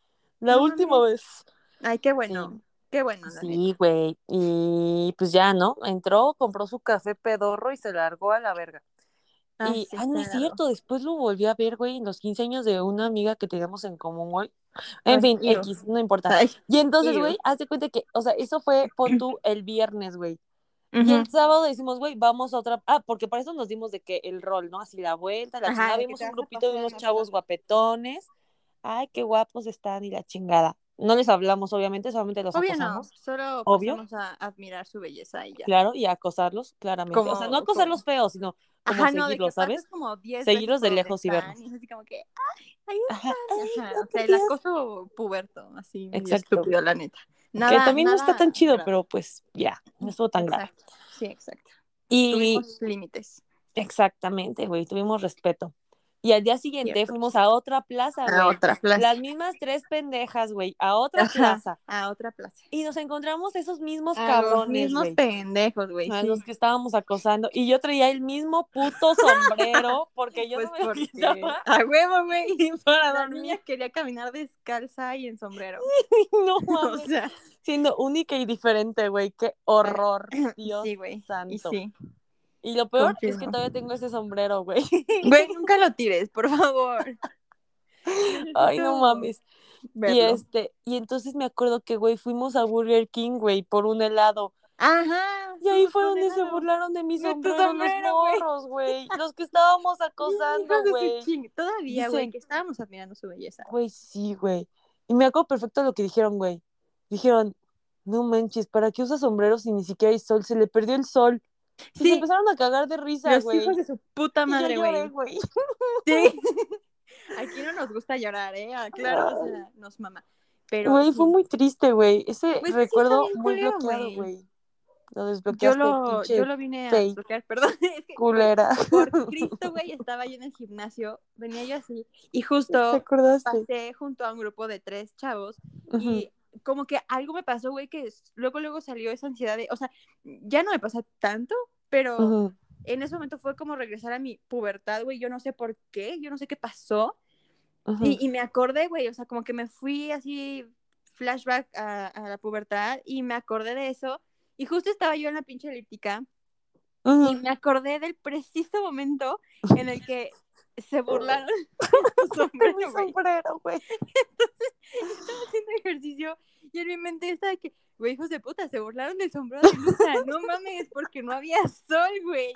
La No última vez. Ay, qué bueno. Sí. Qué bueno, la neta. Sí, güey, y pues ya, ¿no? Entró, compró su café pedorro y se largó a la verga. Ay, y, sí, ah, no es cierto, después lo volví a ver, güey, en los 15 años de una amiga que teníamos en común, güey. En Ay, fin. X, no importa. Ay, Y entonces, güey, haz de cuenta que, o sea, eso fue, pon tú, el viernes, güey. Y el sábado decimos, güey, vamos a otra. Ah, porque para eso nos dimos de que el rol, ¿no? Así la vuelta, la Ajá, chingada. Vimos un grupito de unos chavos guapetones. Ay, qué guapos están y la chingada. No les hablamos, obviamente, solamente los Obvio no, acosamos. solo Obvio. pasamos a admirar su belleza y ya. Claro, y acosarlos, claramente. o sea, no Como- acosarlos feos, sino como Ajá, no, de seguirlos, ¿sabes? como 10 Seguirlos de lejos y verlos. Y es así como que, ay, ahí Ajá. Ajá, no o sea, el acoso puberto, así, Exacto. estúpido, la neta. que Nada- también no está tan chido, grave. pero pues ya, no estuvo tan grave. Exacto, sí, exacto. Y Tuvimos límites. exactamente, güey, tuvimos respeto. Y al día siguiente Cierto. fuimos a otra plaza, A güey. otra plaza. Las mismas tres pendejas, güey, a otra Ajá, plaza. A otra plaza. Y nos encontramos esos mismos A los cabrones, mismos pendejos, güey. A sí. los que estábamos acosando. Y yo traía el mismo puto sombrero porque yo Pues no me lo porque- quitaba A huevo, güey. para La dormir. niña quería caminar descalza y en sombrero. No O sea, Siendo única y diferente, güey. Qué horror. Dios sí, güey. Y santo. sí. Y lo peor es que todavía tengo ese sombrero, güey. Güey, nunca lo tires, por favor. Ay, no mames. Y este, y entonces me acuerdo que, güey, fuimos a Burger King, güey, por un helado. Ajá. Y ahí fue donde se burlaron de mi De tu sombrero, los güey. morros, güey. Los que estábamos acosando, güey. Todavía, güey, que estábamos admirando su belleza. Güey, sí, güey. Y me acuerdo perfecto lo que dijeron, güey. Dijeron, no manches, ¿para qué usa sombrero si ni siquiera hay sol? Se le perdió el sol. Y se Sí, empezaron a cagar de risa, los güey. hijos de su puta yo madre, güey. Sí. Aquí no nos gusta llorar, ¿eh? Claro, o sea, nos mama. Pero Güey, sí, fue muy triste, güey. Ese Pues sí recuerdo bien muy culero, bloqueado, güey. Lo yo desbloqueaste, lo, pinche yo lo vine a fake. desbloquear, perdón. Es que, culera. por Cristo, güey, estaba yo en el gimnasio, venía yo así, y ¿Te justo pasé junto a un grupo de tres chavos, Ujú. y como que algo me pasó, güey, que luego, luego salió esa ansiedad de, o sea, ya no me pasa tanto, pero en ese momento fue como regresar a mi pubertad, güey, yo no sé por qué, yo no sé qué pasó, y, y me acordé, güey, o sea, como que me fui así, flashback a, a la pubertad, y me acordé de eso, y justo estaba yo en la pinche elíptica, y me acordé del preciso momento en el que se burlaron de tu De mi sombrero, güey. sombrero, güey. Estaba haciendo ejercicio y en mi mente estaba de que, güey, hijos de puta, se burlaron del sombrero de Lusa. No mames, porque no había sol, güey.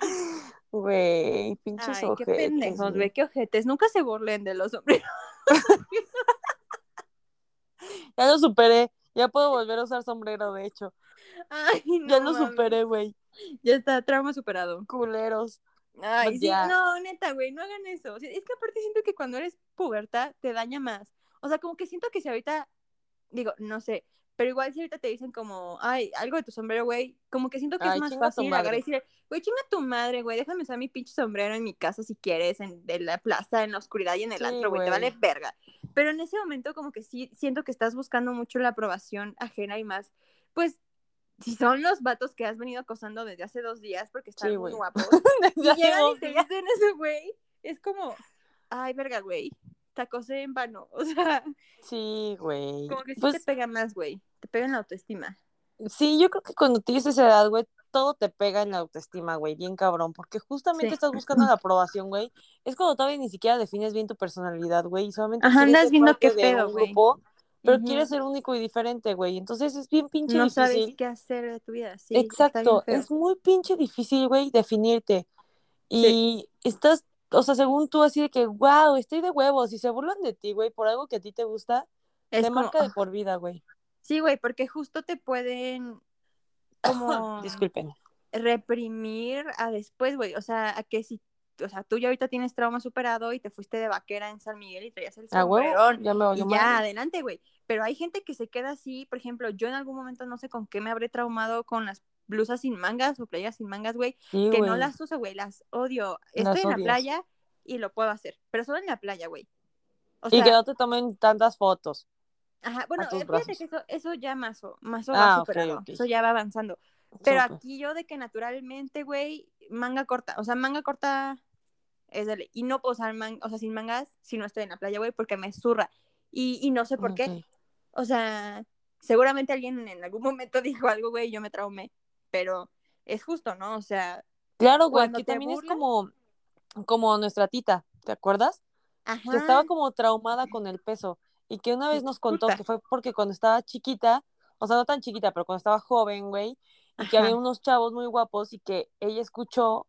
Güey, pinches Ay, qué pendejos, güey. güey, qué ojetes. Nunca se burlen de los sombreros. Ya lo superé. Ya puedo volver a usar sombrero, de hecho. Ay, no. Ya lo mames. superé, güey. Ya está, trauma superado. Culeros. Ay, sí, no, neta, güey, no hagan eso. O sea, es que aparte siento que cuando eres puberta te daña más. O sea, como que siento que si ahorita, digo, no sé, pero igual si ahorita te dicen como, ay, algo de tu sombrero, güey, como que siento que Ay, es más fácil agarrar y decir, güey, chinga tu madre, güey, déjame usar mi pinche sombrero en mi casa si quieres, en de la plaza, en la oscuridad y en el Sí, antro, güey, te vale verga. Pero en ese momento como que sí siento que estás buscando mucho la aprobación ajena y más, pues, si son los vatos que has venido acosando desde hace dos días porque están Sí, muy guapos, y llegan y te dicen eso, güey, es como, ay, verga, güey, te acosé en vano, o sea, Sí, güey. como que sí Pues te pega más, güey, te pega en la autoestima. sí, yo creo que cuando tienes esa edad, güey, todo te pega en la autoestima, güey, bien cabrón, porque justamente Sí. estás buscando la aprobación, güey. Es cuando todavía ni siquiera defines bien tu personalidad, güey, y solamente Ajá, andas viendo qué pedo, güey. grupo, pero Ujú. quieres ser único y diferente, güey. Entonces es bien pinche No difícil. sabes qué hacer de tu vida, sí. Exacto, es muy pinche difícil, güey, definirte. Y estás, o sea, según tú, así de que, wow, estoy de huevos, y se burlan de ti, güey, por algo que a ti te gusta, Es te como, marca de por vida, güey. Sí, güey, porque justo te pueden como Disculpen. reprimir a después, güey. O sea, a que si, o sea, tú ya ahorita tienes trauma superado y te fuiste de vaquera en San Miguel y traías el A huevo, sombrerón. ya me Y ya, madre. adelante, güey. Pero hay gente que se queda así, por ejemplo, yo en algún momento no sé con qué me habré traumado con las blusas sin mangas o playas sin mangas, güey, Sí, que no las uso, güey, las odio. Estoy Las en la playa y lo puedo hacer, pero solo en la playa, güey. O y sea, que no te tomen tantas fotos. Ajá, bueno, fíjate que eso, eso ya más o, más o Ah, va superado, eso ya va avanzando. Pero Súper. aquí yo de que naturalmente, güey, manga corta, o sea, manga corta es de. Y no puedo usar man- o sea, sin mangas si no estoy en la playa, güey, porque me zurra. Y, y no sé por qué. O sea, seguramente alguien en algún momento dijo algo, güey, y yo me traumé. Pero es justo, ¿no? O sea, Claro, güey, Cuando que también es como, como nuestra tita, ¿te acuerdas? ajá. Que estaba como traumada con el peso y que una vez nos contó Puta. que fue porque cuando estaba chiquita, o sea, no tan chiquita, pero cuando estaba joven, güey, y que Ajá. había unos chavos muy guapos y que ella escuchó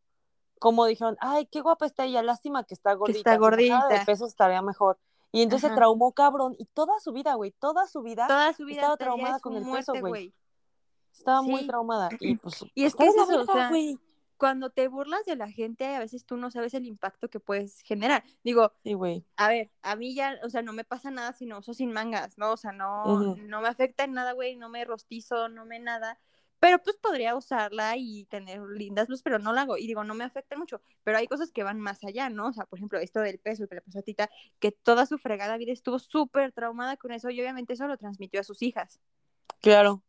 como dijeron, ay, qué guapa está ella, lástima que está gordita, está si bajara de gordita. peso estaría mejor. Y entonces Ajá. se traumó cabrón y toda su vida, güey, toda su vida Toda su vida estaba traumada con el muerte, peso, güey. estaba muy traumada y pues Y es que de es la eso, o verga, sea, güey. cuando te burlas de la gente, a veces tú no sabes el impacto que puedes generar. Digo, Sí, a ver, a mí ya, o sea, no me pasa nada si no uso sin mangas, ¿no? O sea, no, no me afecta en nada, güey, no me rostizo, no me nada. Pero pues podría usarla y tener lindas luces, pero no la hago. Y digo, no me afecta mucho. Pero hay cosas que van más allá, ¿no? O sea, por ejemplo, esto del peso que le pasó a Tita, que toda su fregada vida estuvo súper traumada con eso y obviamente eso lo transmitió a sus hijas. Claro.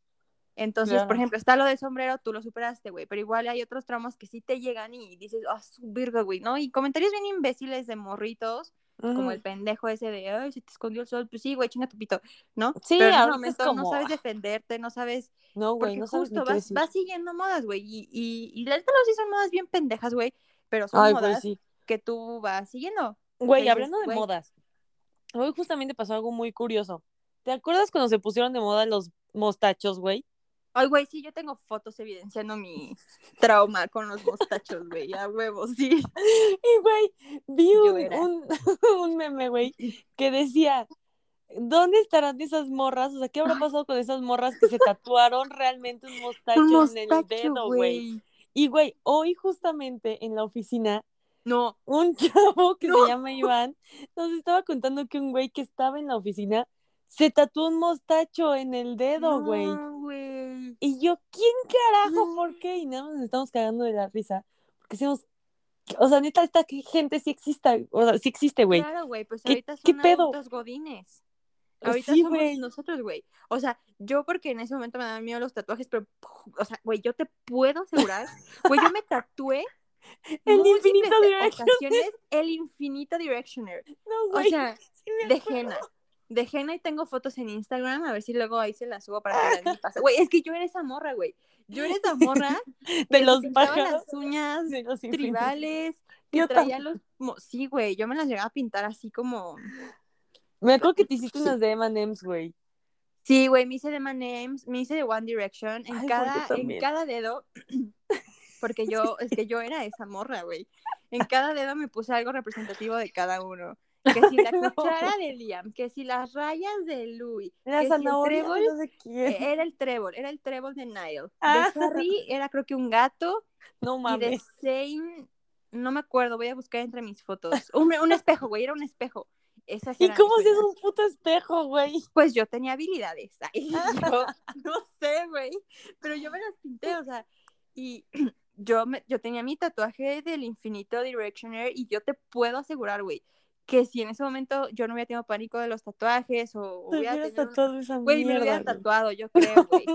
Entonces, por ejemplo, está lo del sombrero, tú lo superaste, güey, pero igual hay otros traumas que sí te llegan y dices, ah, su virga, güey, ¿no? Y comentarios bien imbéciles de morritos, como el pendejo ese de, ay, se te escondió el sol, pues sí, güey, chinga tu pito, ¿no? Sí, pero ahorita es como, no sabes ah. defenderte, no sabes, No, güey, no sabes justo vas, siguiendo modas, güey, y, y, y la neta no sí son modas bien pendejas, güey, pero son Ay, güey, modas sí. que tú vas siguiendo. Güey, hablando de güey. modas, hoy justamente pasó algo muy curioso. ¿Te acuerdas cuando se pusieron de moda los mostachos, güey? Ay, güey, sí, yo tengo fotos evidenciando mi trauma con los mostachos, güey, a huevos, sí. Y, güey, vi un, un, un meme, güey, que decía, ¿dónde estarán esas morras? O sea, ¿qué habrá pasado con esas morras que se tatuaron realmente un mostacho, Un en el dedo, güey? güey. Y, güey, hoy justamente en la oficina, No, un chavo que No. se llama Iván nos estaba contando que un güey que estaba en la oficina se tatuó un mostacho en el dedo, güey. no, güey. Y yo, ¿quién carajo? ¿Por qué? Y nada más nos estamos cagando de la risa. Porque decimos, o sea, neta, esta gente sí existe, o sea, sí existe, güey. Claro, güey, pues ¿Qué- ahorita son adultos godines. Ahorita Sí, somos nosotros, güey. O sea, yo porque en ese momento me daban miedo los tatuajes, pero, o sea, güey, yo te puedo asegurar, güey, yo me tatué El infinito de direction. ocasiones el infinito directioner. No, O güey. sea, sí de acuerdo. De henna y tengo fotos en Instagram, a ver si luego ahí se las subo para que vean mi pasa. Güey, es que yo era esa morra, güey. Yo era esa morra De los pájaros. las uñas De los tribales, que Yo traía los... Sí, güey, yo me las llegaba a pintar así como... Me acuerdo que te hiciste unas de M&M's, güey. Sí, güey, me hice de Names, me hice de One Direction en Ay, cada, en cada dedo, porque yo, es que yo era esa morra, güey. En cada dedo me puse algo representativo de cada uno. Que si la No. cuchara de Liam, que si las rayas de Louis, La que si el trébol, no sé quién. eh, era el trébol, era el trébol de Nile. Ah. De Harry era creo que un gato No y de mames. Zane, no me acuerdo, voy a buscar entre mis fotos. Un, un espejo, güey, era un espejo. Esas ¿Y cómo si es un puto espejo, güey? Pues yo tenía habilidades. Ay, yo no sé, güey. Pero yo me las pinté, o sea. Y yo, me, yo tenía mi tatuaje del infinito Directioner y yo te puedo asegurar, güey, que si en ese momento yo no hubiera tenido pánico de los tatuajes o Te hubiera tenido... tatuado esa Güey, me lo hubiera tatuado, yo creo, güey.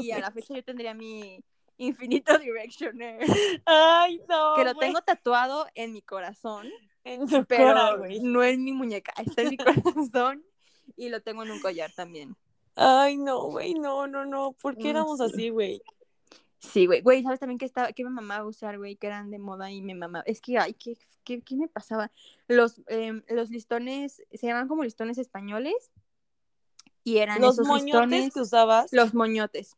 Y a la fecha yo tendría mi infinito Directioner. Ay, no, Que lo tengo tatuado en mi corazón, en tu pero cora, no en mi muñeca, está en mi corazón. Y lo tengo en un collar también. Ay, no, güey, no, no, no. ¿Por qué éramos sí. así, güey? Sí, güey. Güey, ¿sabes también que estaba, que me mamaba usar, güey? Que eran de moda y me mamaba. Es que, ay, ¿qué, qué, qué me pasaba? Los, em, los listones, se llaman como listones españoles. Y eran Los esos moñotes listones. que usabas. Los moñotes.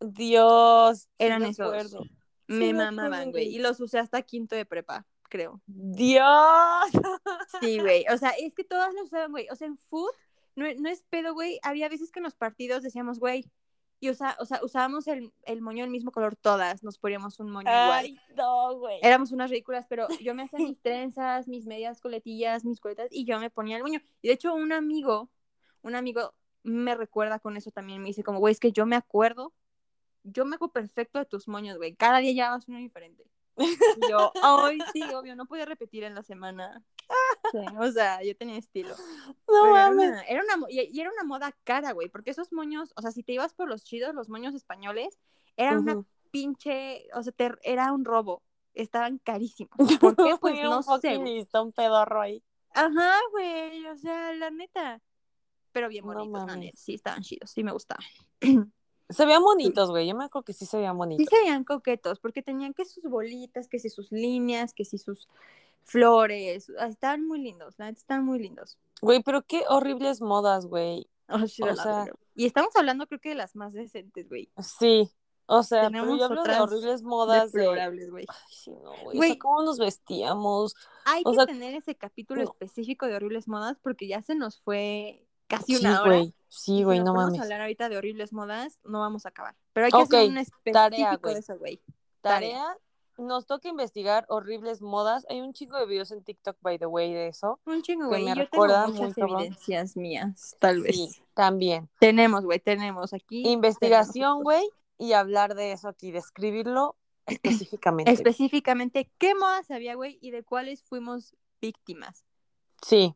Dios. sí Eran me esos. Me mamaban, güey. Y los usé hasta quinto de prepa, creo. Dios. Sí, güey. O sea, es que todas los usaban, güey. O sea, en food, no, no es pedo, güey. Había veces que en los partidos decíamos, güey. Y usa, o sea, usábamos el, el moño del mismo color todas. Nos poníamos un moño igual. No, güey. Éramos unas ridículas, pero yo me hacía mis trenzas, mis medias coletillas, mis coletas y yo me ponía el moño. Y de hecho, un amigo, un amigo me recuerda con eso también. Me dice, como, güey, es que yo me acuerdo, yo me acuerdo perfecto de tus moños, güey. Cada día llevabas uno diferente. Y yo, ay, sí, obvio, no podía repetir en la semana. Sí, o sea, yo tenía estilo. no era, mames. una, era una y, era una moda cara, güey, porque esos moños, o sea, si te ibas por los chidos, los moños españoles, era una pinche, o sea, te- era un robo. Estaban carísimos. ¿Por qué? Pues Era no un sé. güey. listón pedorro ahí. Ajá, güey, o sea, la neta. Pero bien No bonitos, la neta. Sí, estaban chidos, sí me gustaban. Se veían bonitos, güey. Yo me acuerdo que sí se veían Sí bonitos. se veían coquetos, porque tenían que sus bolitas, que si sus líneas, que si sus flores. Estaban muy lindos, la estaban muy lindos. Güey, pero qué horribles modas, güey. Oh, O sea-. Y estamos hablando, creo que de las más decentes, güey. Sí. O sea, pero Tenemos yo hablo de horribles modas de. Deplorables, güey. Ay, sí, no, güey. O Güey. sea, cómo nos vestíamos. Hay O que sea, tener ese capítulo no. específico de horribles modas porque ya se nos fue casi Sí, una hora. Sí, güey, no mames. a hablar ahorita de horribles modas, no vamos a acabar. Pero hay que Ok, hacer un específico tarea, de eso, güey. Tarea. Nos toca investigar horribles modas. Hay un chico de videos en TikTok, by the way, de eso. Un chingo, güey. yo recuerda tengo muy muchas cabrón. evidencias mías, tal vez. Sí, también. Tenemos, güey, tenemos aquí. Investigación, güey, y hablar de eso aquí, describirlo específicamente. Específicamente, ¿qué modas había, güey? Y de cuáles fuimos víctimas. Sí,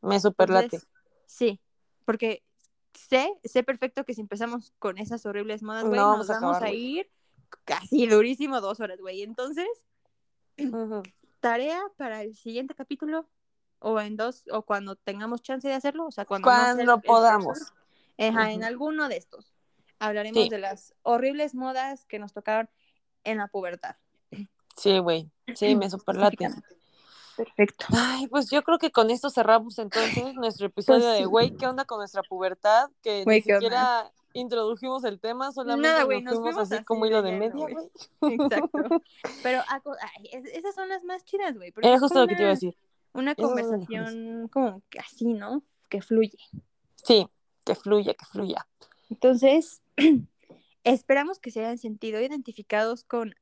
me superlate. Entonces, Sí, porque sé, sé perfecto que si empezamos con esas horribles modas, No güey, vamos nos vamos a ir casi durísimo dos horas, güey. Entonces, tarea para el siguiente capítulo o en dos, o cuando tengamos chance de hacerlo, o sea, cuando, Cuando podamos. próximo. Ajá, en Ujú. alguno de estos. Hablaremos Sí. de las horribles modas que nos tocaron en la pubertad. Sí, güey. Sí, me superlate. Perfecto. Ay, pues yo creo que con esto cerramos entonces nuestro episodio Pues de güey, ¿qué onda con nuestra pubertad? Que ni ¿qué onda? Introdujimos el tema, solamente Nada, güey, nos nos fuimos así así como de hilo de media, güey. Exacto. Pero ay, es- esas son las más chidas, güey. Era justo lo que te iba a una- decir. Una conversación como que así, ¿no? Que fluye. Sí, que fluya, que fluya. Entonces, esperamos que se hayan sentido identificados con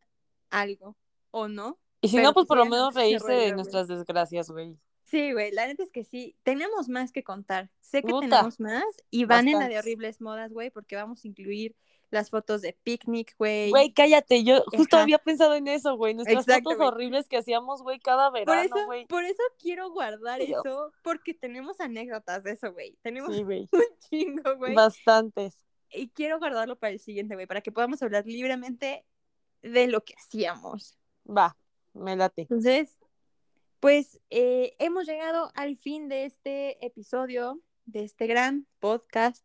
algo o no. Y si Pero no, pues por lo menos reírse reír, de nuestras desgracias, güey. Sí, güey, la neta es que sí. Tenemos más que contar. Sé que tenemos más y van en la de horribles modas, güey, porque vamos a incluir las fotos de picnic, güey. Güey, cállate, yo justo Ajá. había pensado en eso, güey. Nuestras fotos horribles que hacíamos, güey, cada verano, güey. por eso quiero guardar Dios. eso, porque tenemos anécdotas de eso, güey. Tenemos Sí, güey. un chingo, güey. Bastantes. Y quiero guardarlo para el siguiente, güey, para que podamos hablar libremente de lo que hacíamos. Va, me late. Entonces, pues eh, hemos llegado al fin de este episodio, de este gran podcast.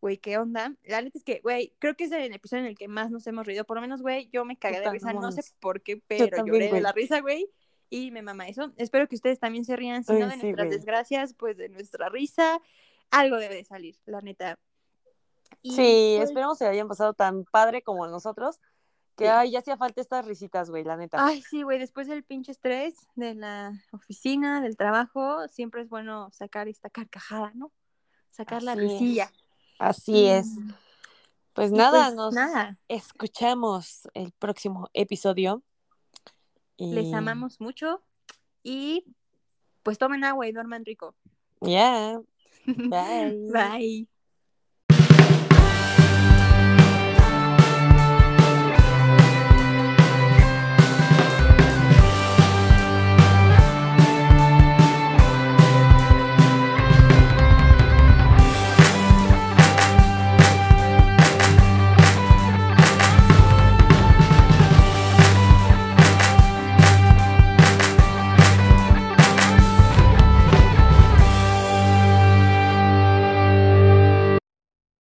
Güey, ¿qué onda? La neta es que, güey, creo que es el episodio en el que más nos hemos reído. Por lo menos, güey, yo me cagué de risa, no sé por qué, pero también, lloré de la risa, güey. Y me mama eso. Espero que ustedes también se rían, si no de sí, nuestras desgracias, pues de nuestra risa. Algo debe de salir, la neta. Y, Sí, pues, esperemos que hayan pasado tan padre como nosotros. Que Sí. ay, ya hacía falta estas risitas, güey, la neta. Ay, sí, güey, después del pinche estrés de la oficina, del trabajo, siempre es bueno sacar esta carcajada, ¿no? Sacar la es. risilla. Así es. Mm, Pues y nada, pues, nos nada, escuchamos el próximo episodio. Y... les amamos mucho y pues tomen agua y duerman rico. Ya. Bye. Bye.